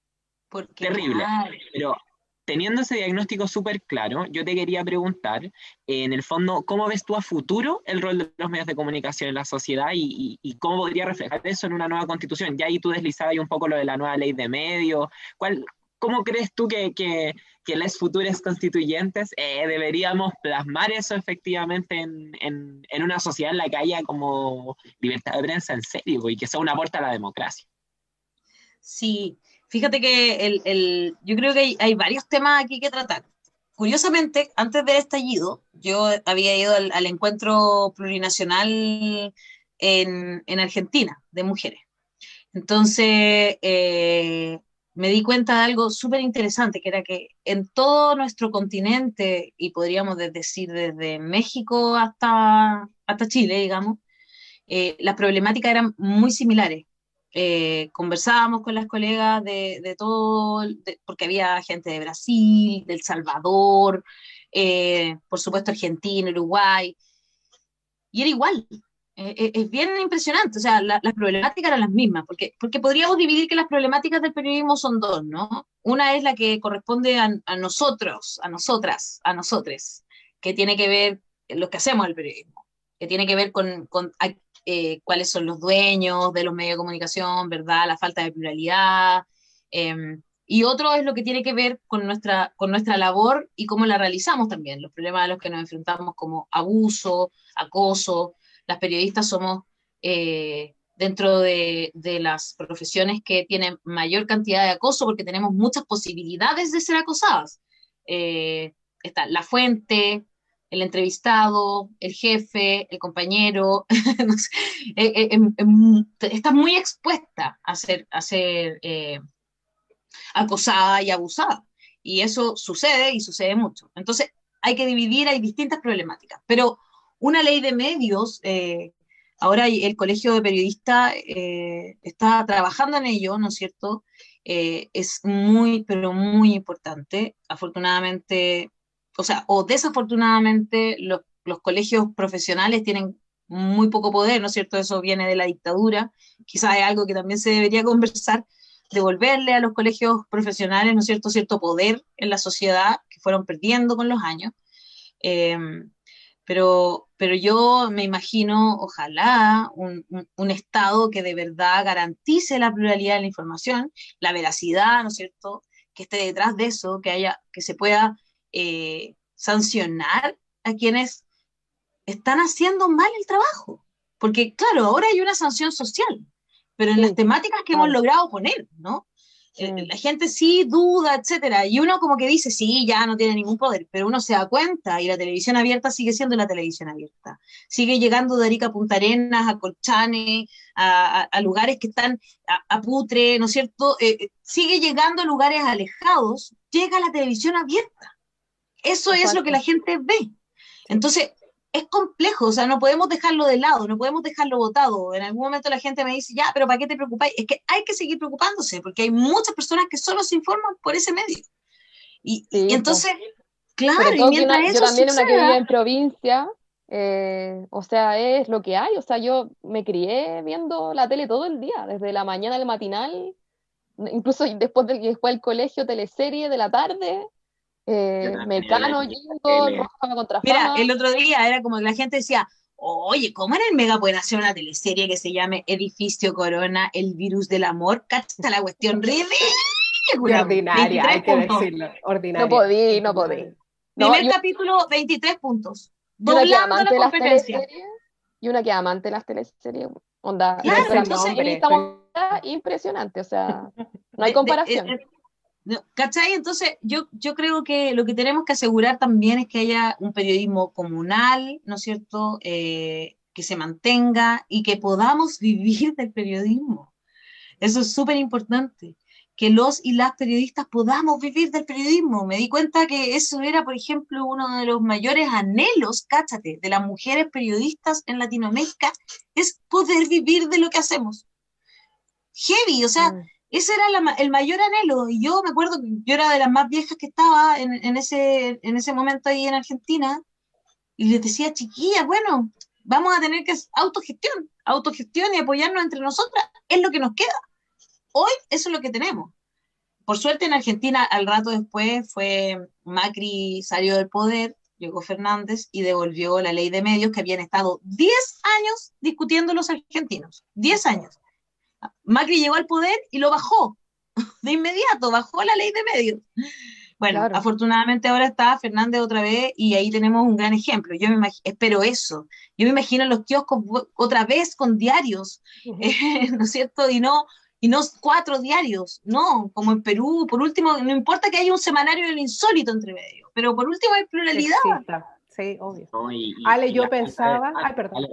Speaker 1: terrible. Pero teniendo ese diagnóstico súper claro, yo te quería preguntar, en el fondo, ¿cómo ves tú a futuro el rol de los medios de comunicación en la sociedad y, cómo podría reflejar eso en una nueva constitución? Ya ahí tú deslizabas un poco lo de la nueva ley de medios. ¿Cuál, ¿Cómo crees tú que, que, que las futuras constituyentes eh, deberíamos plasmar eso efectivamente en, en, en, una sociedad en la que haya como libertad de prensa en serio y que sea un aporte a la democracia?
Speaker 4: Sí, fíjate que el, el, yo creo que hay, varios temas aquí que tratar. Curiosamente, antes del estallido, yo había ido al, al encuentro plurinacional en, en, Argentina de mujeres. Entonces, eh, me di cuenta de algo súper interesante, que era que en todo nuestro continente, y podríamos decir desde México hasta, hasta Chile, digamos, eh, las problemáticas eran muy similares. Eh, conversábamos con las colegas de, todo, porque había gente de Brasil, del Salvador, eh, por supuesto Argentina, Uruguay, y era igual, eh, eh, es bien impresionante, o sea, las problemáticas eran las mismas, porque, porque podríamos dividir que las problemáticas del periodismo son dos, ¿no? Una es la que corresponde a, nosotros, a nosotras, a nosotres, que tiene que ver lo que hacemos el periodismo, que tiene que ver con, con eh, cuáles son los dueños de los medios de comunicación, ¿verdad? La falta de pluralidad. Em, y otro es lo que tiene que ver con nuestra, con nuestra labor y cómo la realizamos también, los problemas a los que nos enfrentamos como abuso, acoso, las periodistas somos eh, dentro de, las profesiones que tienen mayor cantidad de acoso porque tenemos muchas posibilidades de ser acosadas. Eh, está la fuente, el entrevistado, el jefe, el compañero, (laughs) eh, em, em, está muy expuesta a ser, a ser acosada y abusada. Y eso sucede y sucede mucho. Entonces, hay que dividir, hay distintas problemáticas. Pero una ley de medios, eh, ahora el Colegio de Periodistas eh, está trabajando en ello, ¿no es cierto? Eh, es muy, pero muy importante. Afortunadamente, o sea, o desafortunadamente, los, colegios profesionales tienen muy poco poder, ¿no es cierto? Eso viene de la dictadura. Quizás es algo que también se debería conversar, devolverle a los colegios profesionales, ¿no es cierto?, cierto poder en la sociedad que fueron perdiendo con los años. Pero, pero yo me imagino, ojalá, un, un, Estado que de verdad garantice la pluralidad de la información, la veracidad, ¿no es cierto?, que esté detrás de eso, que, haya, que se pueda eh, sancionar a quienes están haciendo mal el trabajo. Porque, claro, ahora hay una sanción social, pero en las temáticas que hemos logrado poner, ¿no? Eh,
Speaker 2: Mm.
Speaker 4: la gente sí duda, etcétera, y uno como que dice, sí, ya no tiene ningún poder, pero uno se da cuenta y la televisión abierta sigue siendo la televisión abierta. Sigue llegando de Arica a Punta Arenas, a Colchane, a, a- a lugares que están a, a Putre, ¿no es cierto? Eh, eh, sigue llegando a lugares alejados, llega la televisión abierta. Eso es lo que la gente ve. Entonces, es complejo, o sea, no podemos dejarlo de lado, no podemos dejarlo botado. En algún momento la gente me dice, ya, pero ¿para qué te preocupáis? Es que hay que seguir preocupándose, porque hay muchas personas que solo se informan por ese medio. Y,
Speaker 2: Sí,
Speaker 4: y entonces, claro, y mientras
Speaker 2: una-
Speaker 4: eso
Speaker 2: yo también una que
Speaker 4: suceda-
Speaker 2: vive en provincia, eh, o sea, es lo que hay, o sea, yo me crié viendo la tele todo el día, desde la mañana al matinal, incluso después del, después del colegio, teleserie de la tarde, eh, Mecano, Jingo. Roja contra
Speaker 4: Mira,
Speaker 2: Fama.
Speaker 4: el otro día era como que la gente decía, oye, ¿cómo en el Mega pueden hacer una teleserie que se llame Edificio Corona, el virus del amor? Cacha la cuestión (laughs) ridícula.
Speaker 3: ordinaria,
Speaker 4: 23
Speaker 3: hay que
Speaker 4: puntos.
Speaker 3: decirlo. Ordinaria.
Speaker 2: No podí, no podí. No,
Speaker 4: Primer
Speaker 2: yo-
Speaker 4: capítulo, 23 puntos.
Speaker 2: y una que es
Speaker 4: Doblando
Speaker 2: amante
Speaker 4: la
Speaker 2: las
Speaker 4: competencia.
Speaker 2: teleseries, y una que amante de las teleseries, onda,
Speaker 4: Claro, entonces-
Speaker 2: estamos impresionante, o sea, no hay
Speaker 4: De- de-
Speaker 2: comparación.
Speaker 4: eh, eh, ¿Cachai? Entonces, yo, yo creo que lo que tenemos que asegurar también es que haya un periodismo comunal, ¿no es cierto? Eh, que se mantenga y que podamos (laughs) vivir del periodismo. Eso es súper importante, que los y las periodistas podamos vivir del periodismo. Me di cuenta que eso era, por ejemplo, uno de los mayores anhelos, cáchate, de las mujeres periodistas en Latinoamérica, es poder vivir de lo que hacemos. Heavy, o sea,
Speaker 2: Mm.
Speaker 4: Ese era la el mayor anhelo. Y yo me acuerdo que yo era de las más viejas que estaba en, ese, en ese momento ahí en Argentina. Y les decía, chiquillas, bueno, vamos a tener que autogestión, autogestión y apoyarnos entre nosotras. Es lo que nos queda. Hoy eso es lo que tenemos. Por suerte en Argentina, al rato después fue Macri salió del poder, llegó Fernández y devolvió la ley de medios que habían estado 10 años discutiendo los argentinos. 10 años. Macri llegó al poder y lo bajó (laughs) de inmediato, bajó la ley de medios. Bueno,
Speaker 2: Claro.
Speaker 4: afortunadamente ahora está Fernández otra vez y ahí tenemos un gran ejemplo. Yo me espero eso. Yo me imagino los kioscos otra vez con diarios, eh, (laughs) ¿no es cierto? Y no, y no cuatro diarios, no, como en Perú. Por último, no importa que haya un semanario del insólito entre medio, pero por último hay pluralidad.
Speaker 3: Exista. Sí, obvio.
Speaker 1: ¿no? Y- y-
Speaker 3: Ale,
Speaker 1: y
Speaker 3: yo pensaba- ay, perdón.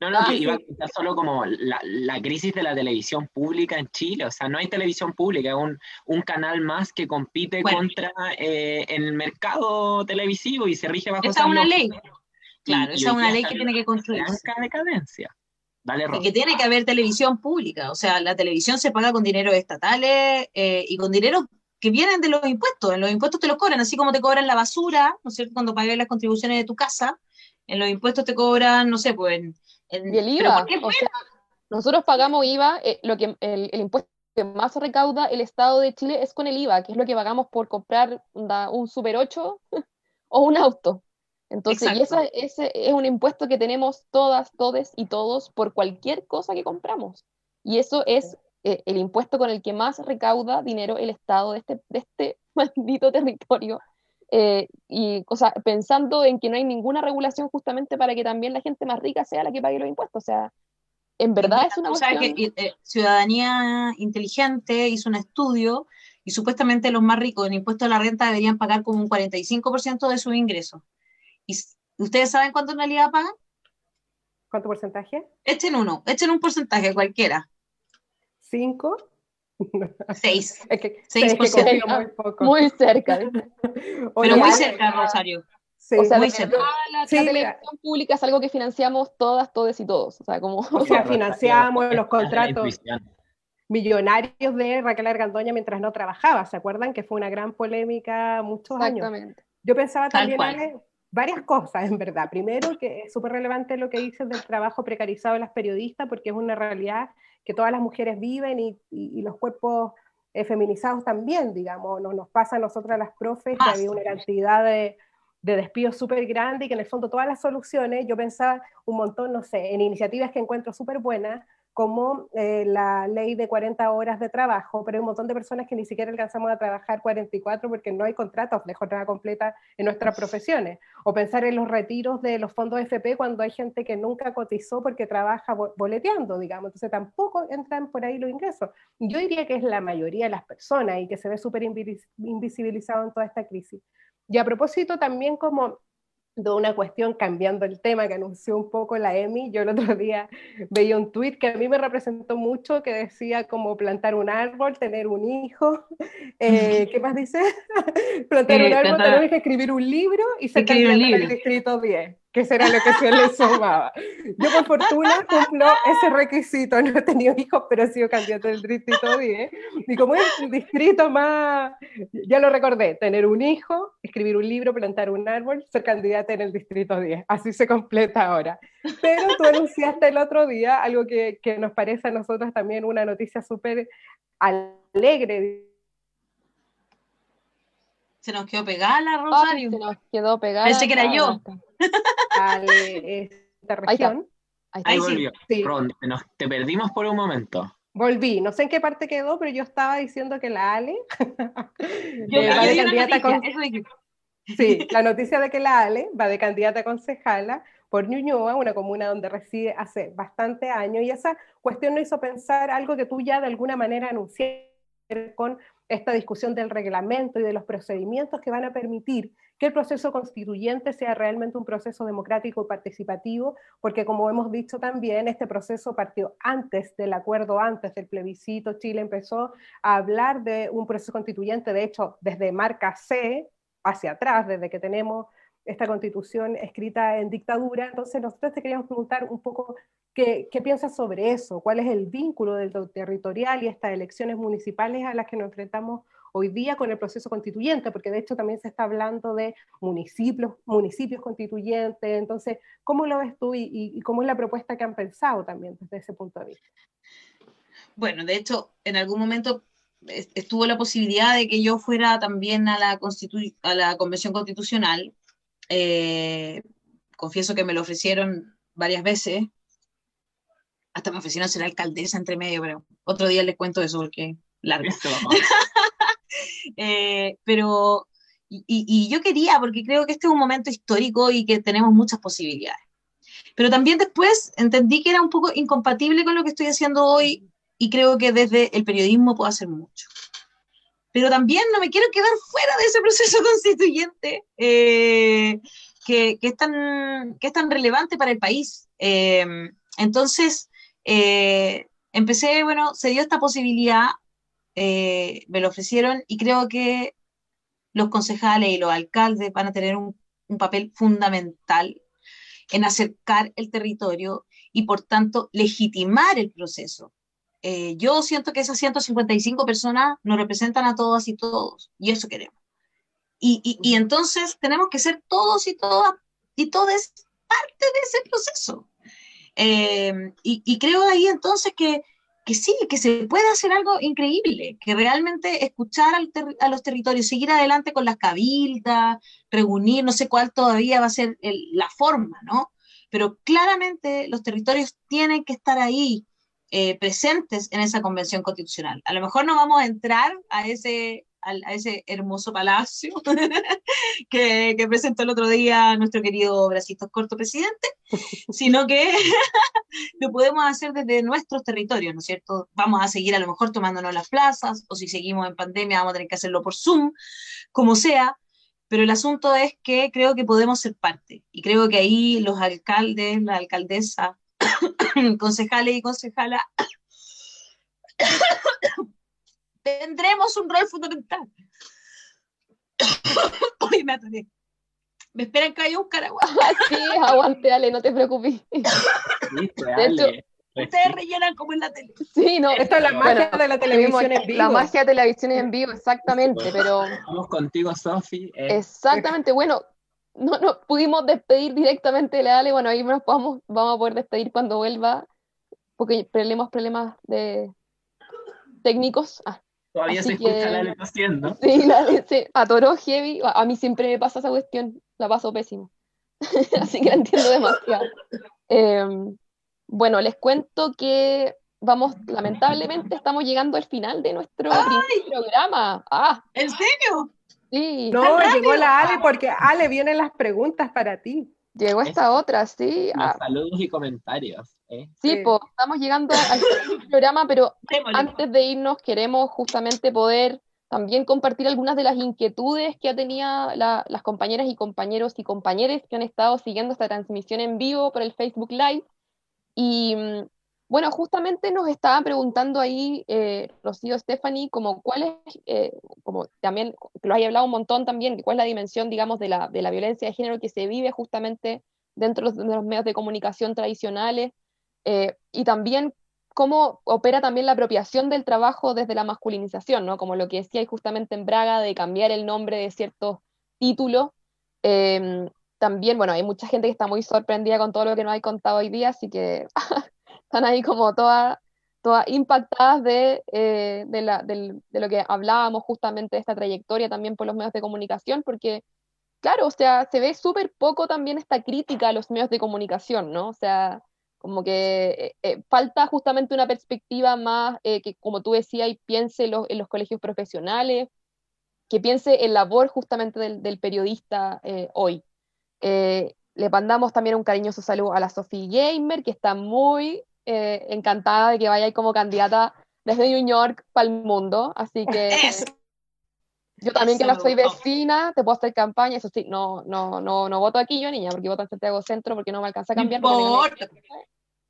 Speaker 1: No, no, que iba a contar solo como la, la crisis de la televisión pública en Chile. O sea, no hay televisión pública, es un, un canal más que compite
Speaker 4: Bueno.
Speaker 1: contra eh, el mercado televisivo y se rige bajo
Speaker 4: Esa una ley. Claro, esa es una ley que
Speaker 1: en
Speaker 4: tiene que construirse.
Speaker 1: Decadencia. Dale,
Speaker 4: Y que tiene que haber televisión pública, o sea, la televisión se paga con dinero estatales eh, y con dinero que vienen de los impuestos. En los impuestos te los cobran, así como te cobran la basura, ¿no es cierto? Cuando pagas las contribuciones de tu casa, en los impuestos te cobran, no sé, pues en... en-
Speaker 2: Y el
Speaker 4: ¿pero
Speaker 2: IVA, o sea, nosotros pagamos IVA, eh, lo que, el, el impuesto que más recauda el Estado de Chile es con el IVA, que es lo que pagamos por comprar un Super 8 (laughs) o un auto. Entonces, y esa- ese es un impuesto que tenemos todas, todes y todos por cualquier cosa que compramos. Y eso es eh, el impuesto con el que más recauda dinero el Estado de este, de este (laughs) maldito territorio. Eh, y o sea, pensando en que no hay ninguna regulación justamente para que también la gente más rica sea la que pague los impuestos. O sea, en verdad es una
Speaker 4: sabes
Speaker 2: cuestión...
Speaker 4: que eh, Ciudadanía Inteligente hizo un estudio y supuestamente los más ricos en impuestos a la renta deberían pagar como un 45% de sus ingresos. ¿Y ustedes saben cuánto en realidad pagan?
Speaker 3: ¿Cuánto porcentaje?
Speaker 4: Echen uno, echen un porcentaje cualquiera.
Speaker 3: ¿Cinco?
Speaker 4: Seis. (laughs)
Speaker 3: Es que,
Speaker 4: Seis por
Speaker 3: muy poco.
Speaker 2: Muy cerca. (laughs)
Speaker 4: Pero muy cerca, Rosario.
Speaker 3: sí,
Speaker 2: O sea,
Speaker 4: muy cerca.
Speaker 2: la,
Speaker 3: Sí, mira.
Speaker 2: televisión pública es algo que financiamos todas, todes y todos. O sea, como...
Speaker 3: o sea, (laughs) financiamos los contratos millonarios de Raquel Argandoña mientras no trabajaba. ¿Se acuerdan que fue una gran polémica muchos años?
Speaker 2: Exactamente.
Speaker 3: Yo pensaba
Speaker 4: Tal
Speaker 3: también. Ale, varias cosas, en verdad. Primero, que es súper relevante lo que dices del trabajo precarizado de las periodistas, porque es una realidad que todas las mujeres viven y, y- y los cuerpos eh, feminizados también, digamos. Nos, nos pasa a nosotras las profes que
Speaker 4: Más.
Speaker 3: había una cantidad de, de despidos súper grande y que en el fondo todas las soluciones, yo pensaba un montón, no sé, en iniciativas que encuentro súper buenas, como eh, la ley de 40 horas de trabajo, pero hay un montón de personas que ni siquiera alcanzamos a trabajar 44 porque no hay contratos de jornada completa en nuestras profesiones. O pensar en los retiros de los fondos FP cuando hay gente que nunca cotizó porque trabaja boleteando, digamos. Entonces tampoco entran por ahí los ingresos. Yo diría que es la mayoría de las personas y que se ve súper invisibilizado en toda esta crisis. Y a propósito también como de una cuestión cambiando el tema que anunció un poco la EMI. Yo el otro día veía un tweet que a mí me representó mucho, que decía como plantar un árbol, tener un hijo. (laughs) Eh, (laughs) ¿Qué más dice? (laughs) plantar un árbol, tener un hijo, escribir un libro y ser candidato al distrito 10 que será lo que se le (laughs) sumaba. Yo por fortuna cumplo ese (laughs) requisito, no he tenido hijos, pero he sido candidato del distrito 10. Y como es el distrito más, ya lo recordé, tener un hijo, escribir un libro, plantar un árbol, ser candidata en el distrito 10. Así se completa ahora. Pero tú anunciaste el otro día algo que, que nos parece a nosotros también una noticia súper alegre,
Speaker 4: se nos quedó pegada la Rosario.
Speaker 2: se nos quedó pegada.
Speaker 4: Pensé que era yo.
Speaker 3: A esta región.
Speaker 1: Ahí, volvió. Sí. Ron, te perdimos por un momento.
Speaker 3: Volví, no sé en qué parte quedó, pero yo estaba diciendo que la Ale (laughs)
Speaker 4: yo,
Speaker 3: va
Speaker 4: de candidata con...
Speaker 3: Sí, la noticia de que la Ale va de candidata a concejala por Ñuñoa, una comuna donde reside hace bastante años, y esa cuestión nos hizo pensar algo que tú ya de alguna manera anunciaste con esta discusión del reglamento y de los procedimientos que van a permitir que el proceso constituyente sea realmente un proceso democrático y participativo, porque como hemos dicho también, este proceso partió antes del acuerdo, antes del plebiscito, Chile empezó a hablar de un proceso constituyente, de hecho, desde marca C hacia atrás, desde que tenemos esta constitución escrita en dictadura. Entonces nosotros te queríamos preguntar un poco qué, piensas sobre eso, cuál es el vínculo del territorial y estas elecciones municipales a las que nos enfrentamos hoy día con el proceso constituyente, porque de hecho también se está hablando de municipios, municipios constituyentes. Entonces, ¿cómo lo ves tú y, cómo es la propuesta que han pensado también desde ese punto de vista?
Speaker 4: Bueno, de hecho, en algún momento estuvo la posibilidad de que yo fuera también a la, a la Convención Constitucional eh, confieso que me lo ofrecieron varias veces. Hasta me ofrecieron ser alcaldesa entre medio, pero otro día les cuento eso porque largo. (laughs) eh, pero, y, y, yo quería, porque creo que este es un momento histórico y que tenemos muchas posibilidades. Pero también después entendí que era un poco incompatible con lo que estoy haciendo hoy y creo que desde el periodismo puedo hacer mucho pero también no me quiero quedar fuera de ese proceso (laughs) constituyente eh, que, que, es tan, que es tan relevante para el país. Eh, entonces, eh, empecé, bueno, se dio esta posibilidad, me lo ofrecieron y creo que los concejales y los alcaldes van a tener un, un papel fundamental en acercar el territorio y, por tanto, legitimar el proceso. Eh, yo siento que esas 155 personas nos representan a todas y todos, y eso queremos. Y, y, entonces tenemos que ser todos y todas y todas parte de ese proceso. Eh, y, y, creo ahí entonces que, que, sí, que se puede hacer algo increíble, que realmente escuchar a los territorios, seguir adelante con las cabildas, reunir, no sé cuál todavía va a ser la forma, ¿no? Pero claramente los territorios tienen que estar ahí eh, presentes en esa convención constitucional. A lo mejor no vamos a entrar a ese, a, ese hermoso palacio (laughs) que, que, presentó el otro día nuestro querido Bracito Corto presidente, (laughs) sino que (laughs) lo podemos hacer desde nuestros territorios, ¿no es cierto? Vamos a seguir a lo mejor tomándonos las plazas, o si seguimos en pandemia vamos a tener que hacerlo por Zoom, como sea, pero el asunto es que creo que podemos ser parte, y creo que ahí los alcaldes, la alcaldesa, (coughs) concejales y concejalas, tendremos un rol fundamental. (coughs) Uy, me atoré. Me esperan que haya un caragua. (laughs)
Speaker 2: sí, aguante, Ale, no te preocupes.
Speaker 4: de hecho, ustedes rellenan como en la tele.
Speaker 2: Sí, no.
Speaker 3: Esto es la magia de la televisión en vivo.
Speaker 2: La magia de la televisión en vivo, exactamente, pero...
Speaker 1: Vamos contigo, Sofi.
Speaker 2: Eh. Exactamente, bueno, no nos pudimos despedir directamente de la Ale, bueno, ahí nos vamos, vamos a poder despedir cuando vuelva, porque tenemos problemas de técnicos. Ah,
Speaker 1: Todavía se escucha la haciendo. (laughs)
Speaker 2: Sí, la se atoró heavy, a mí siempre me pasa esa cuestión, la paso pésimo, (laughs) así que la entiendo demasiado. Em, bueno, les cuento que vamos, lamentablemente, estamos llegando al final de nuestro programa. Ah.
Speaker 4: ¿En serio?
Speaker 2: Sí.
Speaker 3: No, llegó la Ale porque Ale vienen las preguntas para ti.
Speaker 2: Llegó esta otra, sí.
Speaker 1: Ah. Saludos y comentarios. ¿Eh?
Speaker 2: Sí, Pues, estamos llegando al (laughs) programa, pero antes de irnos queremos justamente poder también compartir algunas de las inquietudes que ha tenido las compañeras y compañeros y compañeras que han estado siguiendo esta transmisión en vivo por el Facebook Live. Y mm, bueno, justamente nos estaba preguntando ahí eh, Rocío Stephanie, como cuál es, eh, como también lo hay hablado un montón también, cuál es la dimensión, digamos, de la, de la violencia de género que se vive justamente dentro de los medios de comunicación tradicionales, eh, y también cómo opera también la apropiación del trabajo desde la masculinización, ¿no? Como lo que decía justamente en Braga, de cambiar el nombre de ciertos títulos. Em, también, bueno, hay mucha gente que está muy sorprendida con todo lo que nos hay contado hoy día, así que (laughs) están ahí como todas todas impactadas de, eh, de, lo que hablábamos justamente de esta trayectoria también por los medios de comunicación, porque, claro, o sea, se ve súper poco también esta crítica a los medios de comunicación, ¿no? O sea, como que eh, eh, falta justamente una perspectiva más que, como tú decías, y piense en los colegios profesionales, que piense en labor justamente del, del periodista hoy. le mandamos también un cariñoso saludo a la Sophie Gamer, que está muy eh, encantada de que vaya como candidata desde New York para el mundo, así que (laughs) yo también que no soy vecina, te puedo hacer campaña, eso sí, no, no, no, no voto aquí yo, niña, porque voto en Santiago Centro, porque no me alcanza a cambiar.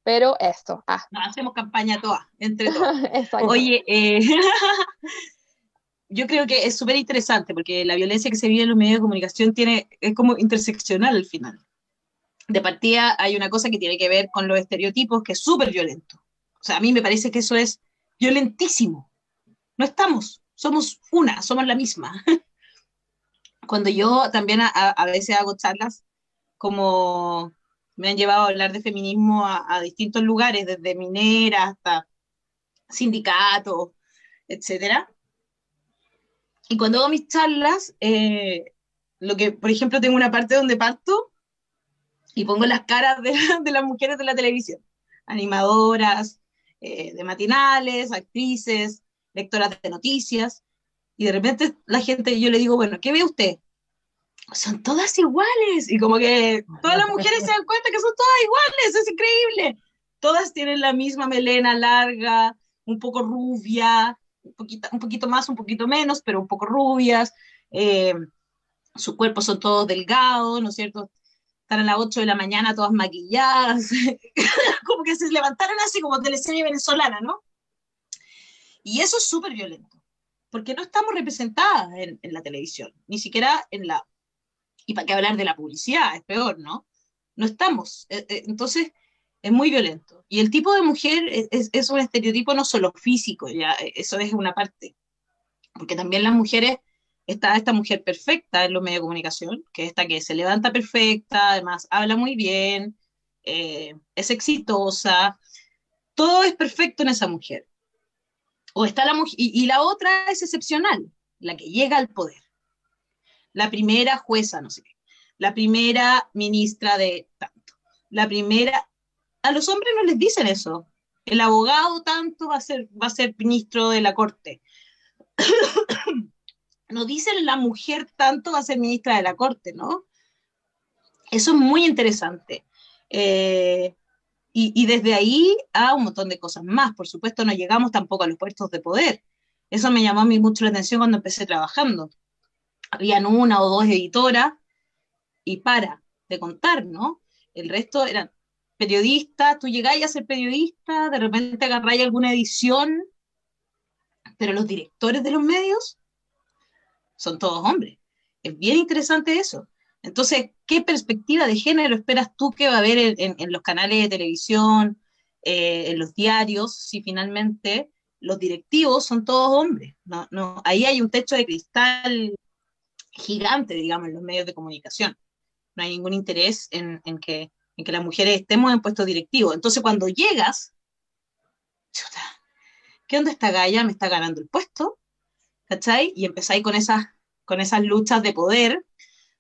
Speaker 2: pero esto. Ah.
Speaker 4: hacemos campaña todas, entre todos. (laughs) Oye, eh, (laughs) yo creo que es súper interesante, porque la violencia que se vive en los medios de comunicación tiene, es como interseccional al final de partida hay una cosa que tiene que ver con los estereotipos, que es súper violento. O sea, a mí me parece que eso es violentísimo. No estamos, somos una, somos la misma. (laughs) Cuando yo también a, veces hago charlas, como me han llevado a hablar de feminismo a, distintos lugares, desde minera hasta sindicatos, etc. Y cuando hago mis charlas, eh, lo que, por ejemplo, tengo una parte donde parto y pongo las caras de, (laughs) las mujeres de la televisión, animadoras, eh, de matinales, actrices, lectoras de noticias, y de repente la gente, yo le digo, bueno, ¿qué ve usted? Son todas iguales, y como que todas las mujeres se dan cuenta que son todas iguales, es increíble. Todas tienen la misma melena larga, un poco rubia, un poquito, más, un poquito menos, pero un poco rubias. Eh, su cuerpo son todos delgados, ¿no es cierto? están a las 8 de la mañana todas maquilladas, (laughs) como que se levantaron así como teleserie venezolana, ¿no? Y eso es súper violento, porque no estamos representadas en, la televisión, ni siquiera en la... Y para qué hablar de la publicidad, es peor, ¿no? No estamos. Eh, eh, entonces, es muy violento. Y el tipo de mujer es, es, un estereotipo no solo físico, ya, eso es una parte, porque también las mujeres está esta mujer perfecta en los medios de comunicación, que es esta que se levanta perfecta, además habla muy bien, eh, es exitosa, todo es perfecto en esa mujer. O está la y, la otra es excepcional, la que llega al poder. La primera jueza, no sé qué, la primera ministra de tanto, la primera... A los hombres no les dicen eso. El abogado tanto va a ser, va a ser ministro de la corte. (coughs) no dicen la mujer tanto va a ser ministra de la Corte, ¿no? Eso es muy interesante. Eh, y, desde ahí a un montón de cosas más. Por supuesto, no llegamos tampoco a los puestos de poder. Eso me llamó a mí mucho la atención cuando empecé trabajando. Habían una o dos editoras y para de contar, ¿no? El resto eran periodistas, tú llegáis a ser periodista, de repente agarráis alguna edición, pero los directores de los medios son todos hombres. Es bien interesante eso. Entonces, ¿qué perspectiva de género esperas tú que va a haber en, los canales de televisión, eh, en los diarios, si finalmente los directivos son todos hombres? No, no, ahí hay un techo de cristal gigante, digamos, en los medios de comunicación. No hay ningún interés en, que, en que las mujeres estemos en puestos directivos. Entonces, cuando llegas, chuta, ¿qué onda esta galla? ¿Me está ganando el puesto? ¿cachai? Y empezáis con esas, con esas luchas de poder,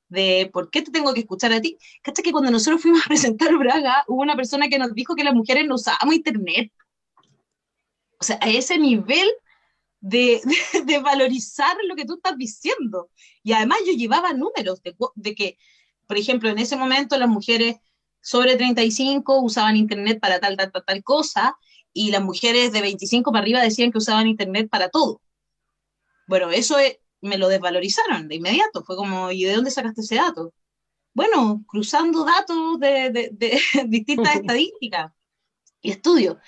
Speaker 4: de por qué te tengo que escuchar a ti. ¿Cachai? Que cuando nosotros fuimos a (laughs) presentar Braga, hubo una persona que nos dijo que las mujeres no usábamos internet. O sea, a ese nivel (laughs) de, de, valorizar lo que tú estás diciendo. Y además yo llevaba números de, de, que, por ejemplo, en ese momento las mujeres sobre 35 usaban Internet para tal, tal, tal, tal cosa, y las mujeres de 25 para arriba decían que usaban Internet para todo. Bueno, eso me lo desvalorizaron de inmediato. Fue como, ¿y de dónde sacaste ese dato? Bueno, cruzando datos de, de, de (laughs) distintas estadísticas y estudios.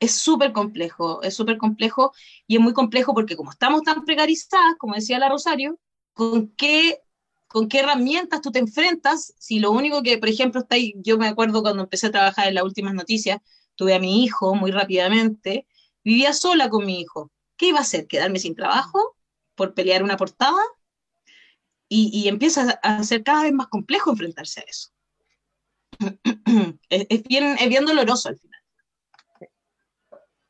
Speaker 4: Es súper complejo, es súper complejo y es muy complejo porque como estamos tan precarizadas, como decía la Rosario, ¿con qué, con qué herramientas tú te enfrentas si lo único que, por ejemplo, está ahí, yo me acuerdo cuando empecé a trabajar en las últimas noticias, tuve a mi hijo muy rápidamente, vivía sola con mi hijo. ¿Qué iba a hacer? ¿Quedarme sin trabajo por pelear una portada? Y, y empieza a ser cada vez más complejo enfrentarse a eso. (clears throat) es, es, bien, es bien doloroso al final.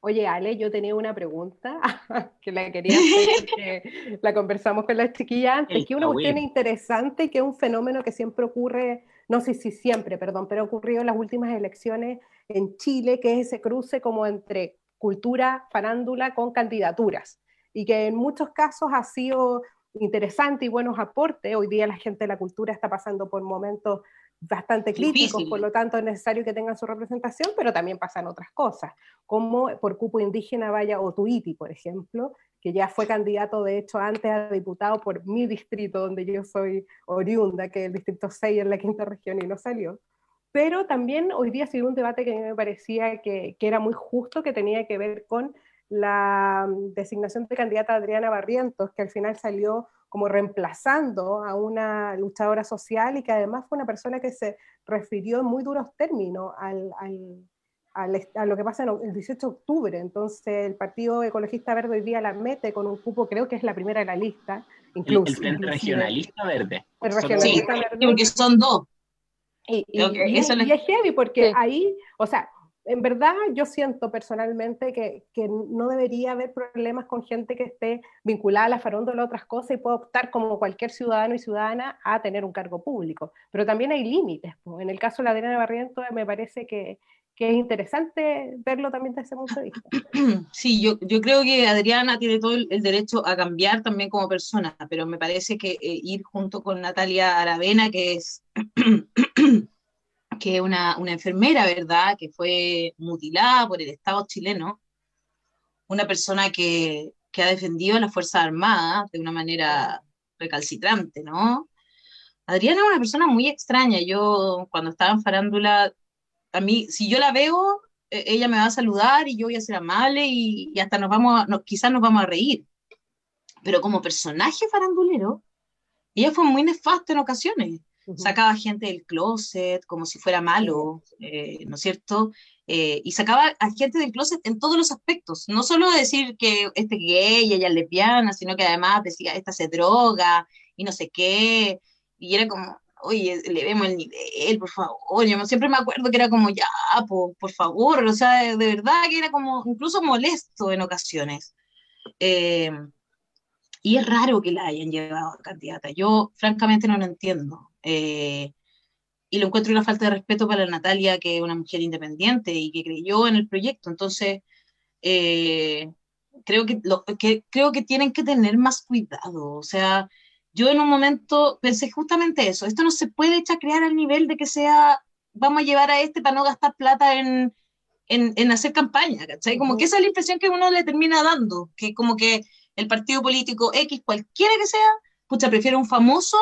Speaker 3: Oye, Ale, yo tenía una pregunta (laughs) que la quería hacer, que la conversamos con las chiquillas antes, que una cuestión interesante, que es un fenómeno que siempre ocurre, no sé si siempre, perdón, pero ha ocurrido en las últimas elecciones en Chile, que es ese cruce como entre cultura, farándula con candidaturas, y que en muchos casos ha sido interesante y buenos aportes. Hoy día la gente de la cultura está pasando por momentos bastante críticos, Difícil. por lo tanto es necesario que tengan su representación, pero también pasan otras cosas, como por cupo indígena vaya Otuiti, por ejemplo, que ya fue candidato de hecho antes a diputado por mi distrito, donde yo soy oriunda, que es el distrito 6 en la quinta región y no salió. Pero también hoy día ha sido un debate que me parecía que, que era muy justo, que tenía que ver con la designación de candidata Adriana Barrientos, que al final salió como reemplazando a una luchadora social y que además fue una persona que se refirió en muy duros términos al, al, al, a lo que pasa el 18 de octubre. Entonces el Partido Ecologista Verde hoy día la mete con un cupo, creo que es la primera de la lista.
Speaker 1: Incluso, el, el Regionalista Verde.
Speaker 3: El Regionalista
Speaker 4: sí, Verde. Porque son dos.
Speaker 3: Y, y, y, eso y es heavy porque sí. ahí, o sea, en verdad yo siento personalmente que, que, no debería haber problemas con gente que esté vinculada a la farándula o otras cosas y pueda optar como cualquier ciudadano y ciudadana a tener un cargo público. Pero también hay límites. En el caso de la Adriana Barrientos me parece que, que, es interesante verlo también desde ese punto de vista. (clears throat)
Speaker 4: Sí, yo, yo creo que Adriana tiene todo el, el derecho a cambiar también como persona, pero me parece que eh, ir junto con Natalia Aravena, que es (clears throat) que una, una enfermera, ¿verdad?, que fue mutilada por el Estado chileno, una persona que, que ha defendido a las Fuerzas Armadas de una manera recalcitrante, ¿no? Adriana es una persona muy extraña. Yo, cuando estaba en farándula, a mí, si yo la veo, ella me va a saludar y yo voy a ser amable y, y hasta nos vamos, a, no, quizás nos vamos a reír. Pero como personaje farandulero, ella fue muy nefasta en ocasiones sacaba gente del closet como si fuera malo, eh, ¿no es cierto? Eh, y sacaba a gente del closet en todos los aspectos, no solo decir que este es gay ella es lesbiana, sino que además decía, esta se droga y no sé qué, y era como, oye, le vemos el nivel, por favor, yo siempre me acuerdo que era como, ya, por favor, o sea, de verdad que era como incluso molesto en ocasiones. Eh, y es raro que la hayan llevado a candidata. Yo francamente no lo entiendo. Eh, y lo encuentro una falta de respeto para Natalia, que es una mujer independiente y que creyó en el proyecto. Entonces, eh, creo, que, lo, que, creo que tienen que tener más cuidado. O sea, yo en un momento pensé justamente eso. Esto no se puede echar a crear al nivel de que sea, vamos a llevar a este para no gastar plata en, en, en hacer campaña, ¿cachai? Como que esa es la impresión que uno le termina dando, que como que el partido político X, cualquiera que sea, pucha, prefiere un famoso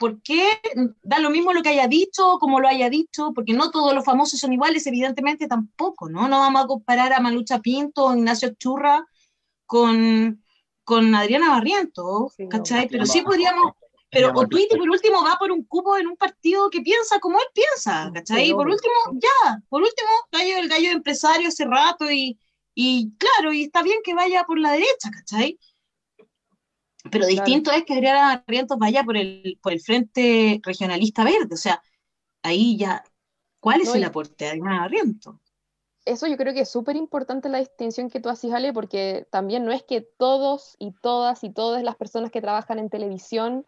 Speaker 4: ¿por qué da lo mismo lo que haya dicho, como lo haya dicho? Porque no todos los famosos son iguales, evidentemente tampoco, ¿no? No vamos a comparar a Malucha Pinto o Ignacio Churra con, con Adriana Barriento, ¿cachai? Pero sí podríamos, pero o Twitter por último va por un cupo en un partido que piensa como él piensa, ¿cachai? Y por último, ya, por último, gallo el gallo empresario hace rato y, y claro, y está bien que vaya por la derecha, ¿cachai? Pero distinto claro. es que Adriana Barrientos vaya por el, por el Frente Regionalista Verde, o sea, ahí ya, ¿cuál es no, el aporte de Adriana Barrientos?
Speaker 2: Eso yo creo que es súper importante la distinción que tú haces, Ale, porque también no es que todos y todas y todas las personas que trabajan en televisión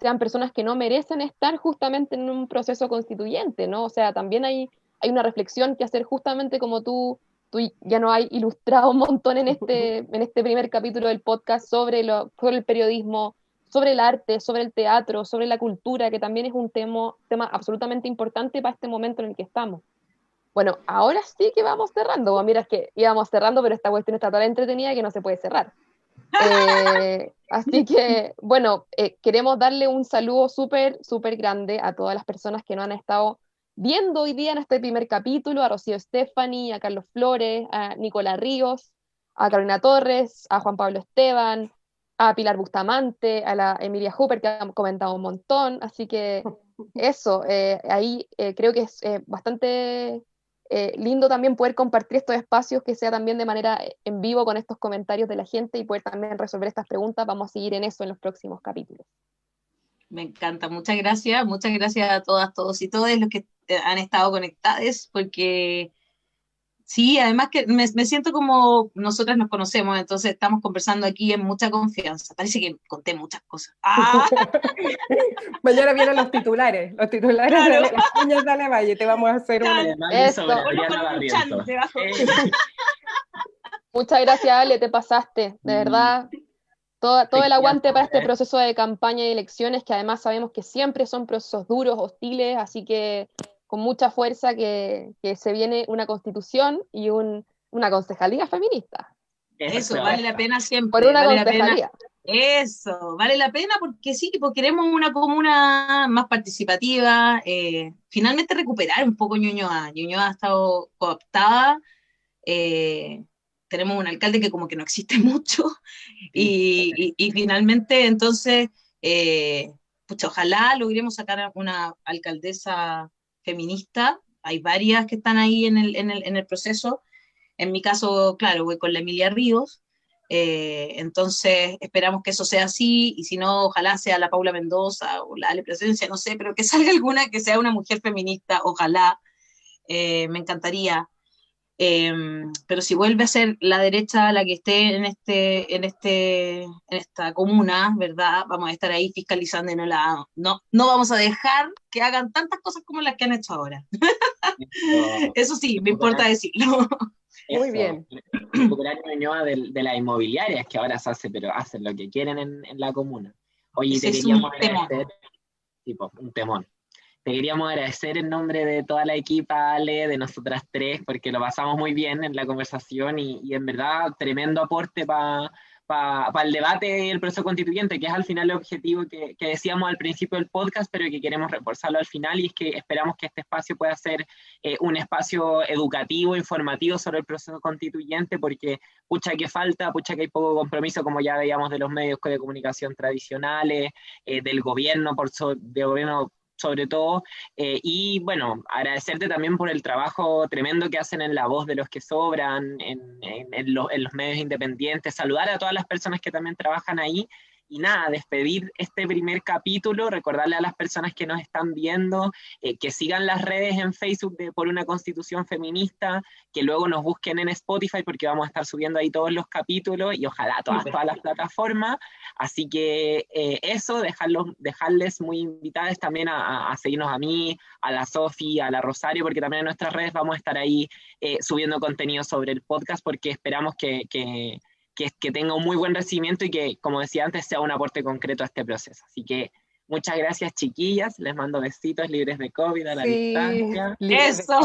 Speaker 2: sean personas que no merecen estar justamente en un proceso constituyente, ¿no? O sea, también hay, hay una reflexión que hacer justamente como tú tú ya no hay ilustrado un montón en este, (laughs) en este primer capítulo del podcast sobre, lo, sobre el periodismo, sobre el arte, sobre el teatro, sobre la cultura, que también es un tema, tema absolutamente importante para este momento en el que estamos. Bueno, ahora sí que vamos cerrando. Bueno, mira, es que íbamos cerrando, pero esta cuestión está tan entretenida que no se puede cerrar. (laughs) Eh, así que, bueno, eh, queremos darle un saludo súper, súper grande a todas las personas que nos han estado viendo hoy día en este primer capítulo, a Rocío Stephanie, a Carlos Flores, a Nicolás Ríos, a Carolina Torres, a Juan Pablo Esteban, a Pilar Bustamante, a la Emilia Hooper, que han comentado un montón. Así que (laughs) eso, eh, ahí creo que es bastante eh, lindo también poder compartir estos espacios, que sea también de manera eh, en vivo con estos comentarios de la gente y poder también resolver estas preguntas. Vamos a seguir en eso en los próximos capítulos.
Speaker 4: Me encanta, muchas gracias, muchas gracias a todas, todos y todas los que eh, han estado conectados, porque Sí, además que me, siento como nosotras nos conocemos, entonces estamos conversando aquí en mucha confianza. Parece que conté muchas cosas. (laughs) ¡Ah!
Speaker 3: Mañana vienen los titulares, los titulares de las uñas de Valle, te vamos a hacer un...
Speaker 2: Muchas gracias, Ale, te pasaste, de verdad. Todo, todo el aguante para este proceso de campaña y elecciones, que además sabemos que siempre son procesos duros, hostiles, así que con mucha fuerza que, se viene una constitución y una concejalía feminista.
Speaker 4: Eso, vale la pena siempre.
Speaker 2: Por una concejalía.
Speaker 4: Eso, vale la pena porque sí, porque queremos una comuna más participativa, eh, finalmente recuperar un poco Ñuñoa. Ñuñoa ha estado cooptada, eh, tenemos un alcalde que como que no existe (laughs) mucho, y, finalmente entonces, eh, ojalá logremos sacar una alcaldesa feminista, hay varias que están ahí en el, en el, en el proceso. En mi caso, claro, voy con la Emilia Ríos, eh, entonces esperamos que eso sea así, y si no, ojalá sea la Paula Mendoza o la Ale Presencia, no sé, pero que (laughs) salga alguna que sea una mujer feminista, ojalá, eh, me encantaría. Em, pero si vuelve a ser la derecha la que esté en, este, en, este, en esta comuna, ¿verdad? Vamos a estar ahí fiscalizando y no, la, no, no vamos a dejar que hagan tantas cosas como las que han hecho ahora. Eso (laughs) sí, me importa decirlo.
Speaker 2: Muy bien.
Speaker 1: Recuperar de, de las inmobiliarias que ahora se hace, pero hacen lo que quieren en, en la comuna. Oye, te queríamos agradecer, tipo, un temón. Te queríamos agradecer en nombre de toda la equipa, Ale, de nosotras tres, porque lo pasamos muy bien en la conversación y, en verdad tremendo aporte para el debate y el proceso constituyente, que es al final el objetivo que, decíamos al principio del podcast, pero que queremos reforzarlo al final y es que esperamos que este espacio pueda ser eh, un espacio educativo, informativo sobre el proceso constituyente, porque pucha que falta, pucha que hay poco compromiso, como ya veíamos de los medios de comunicación tradicionales, eh, del gobierno, por so, de gobierno sobre todo. Eh, y bueno, agradecerte también por el trabajo tremendo que hacen en la voz de los que sobran, en, en los medios independientes, saludar a todas las personas que también trabajan ahí y nada, despedir este primer capítulo, recordarle a las personas que nos están viendo eh, que sigan las redes en Facebook de Por una Constitución Feminista, que luego nos busquen en Spotify porque vamos a estar subiendo ahí todos los capítulos y ojalá todas, todas las plataformas. Así que eh, eso, dejarlos, dejarles muy invitadas también a, seguirnos a mí, a la Sofi, a la Rosario, porque también en nuestras redes vamos a estar ahí eh, subiendo contenido sobre el podcast porque esperamos que que, que tenga un muy buen recibimiento y que, como decía antes, sea un aporte concreto a este proceso. Así que muchas gracias, chiquillas. Les mando besitos libres de COVID a la distancia.
Speaker 4: Eso.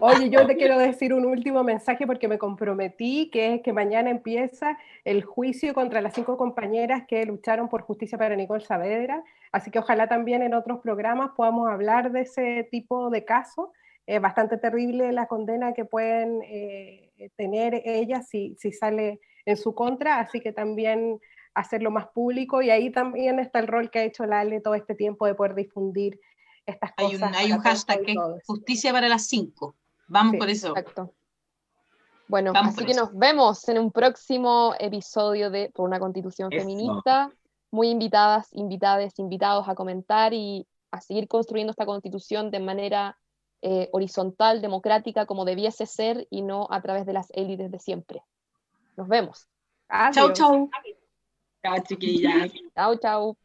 Speaker 3: Oye, yo te quiero decir un último mensaje porque me comprometí, que es que mañana empieza el juicio contra las cinco compañeras que lucharon por justicia para Nicole Saavedra. Así que ojalá también en otros programas podamos hablar de ese tipo de casos. Es bastante terrible la condena que pueden eh, tener ellas si, si sale en su contra, así que también hacerlo más público y ahí también está el rol que ha hecho la Ale todo este tiempo de poder difundir estas cosas.
Speaker 4: Hay un, hashtag que es justicia para las cinco. Vamos por eso.
Speaker 2: Exacto. Bueno, así que nos vemos en un próximo episodio de Por una Constitución Feminista. Muy invitadas, invitadas, invitados a comentar y a seguir construyendo esta constitución de manera eh, horizontal, democrática, como debiese ser y no a través de las élites de siempre. Nos vemos.
Speaker 4: Chau, chau.
Speaker 1: Chao, chiquillas. (laughs)
Speaker 2: Chau, chau.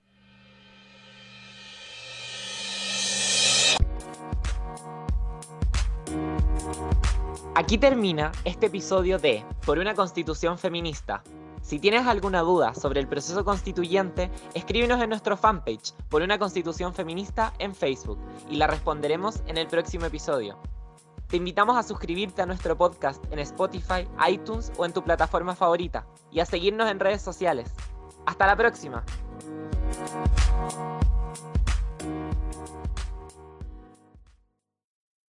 Speaker 1: Aquí termina este episodio de Por una Constitución Feminista. Si tienes alguna duda sobre el proceso constituyente, escríbenos en nuestro fanpage por una constitución feminista en Facebook y la responderemos en el próximo episodio. Te invitamos a suscribirte a nuestro podcast en Spotify, iTunes o en tu plataforma favorita y a seguirnos en redes sociales. Hasta la próxima.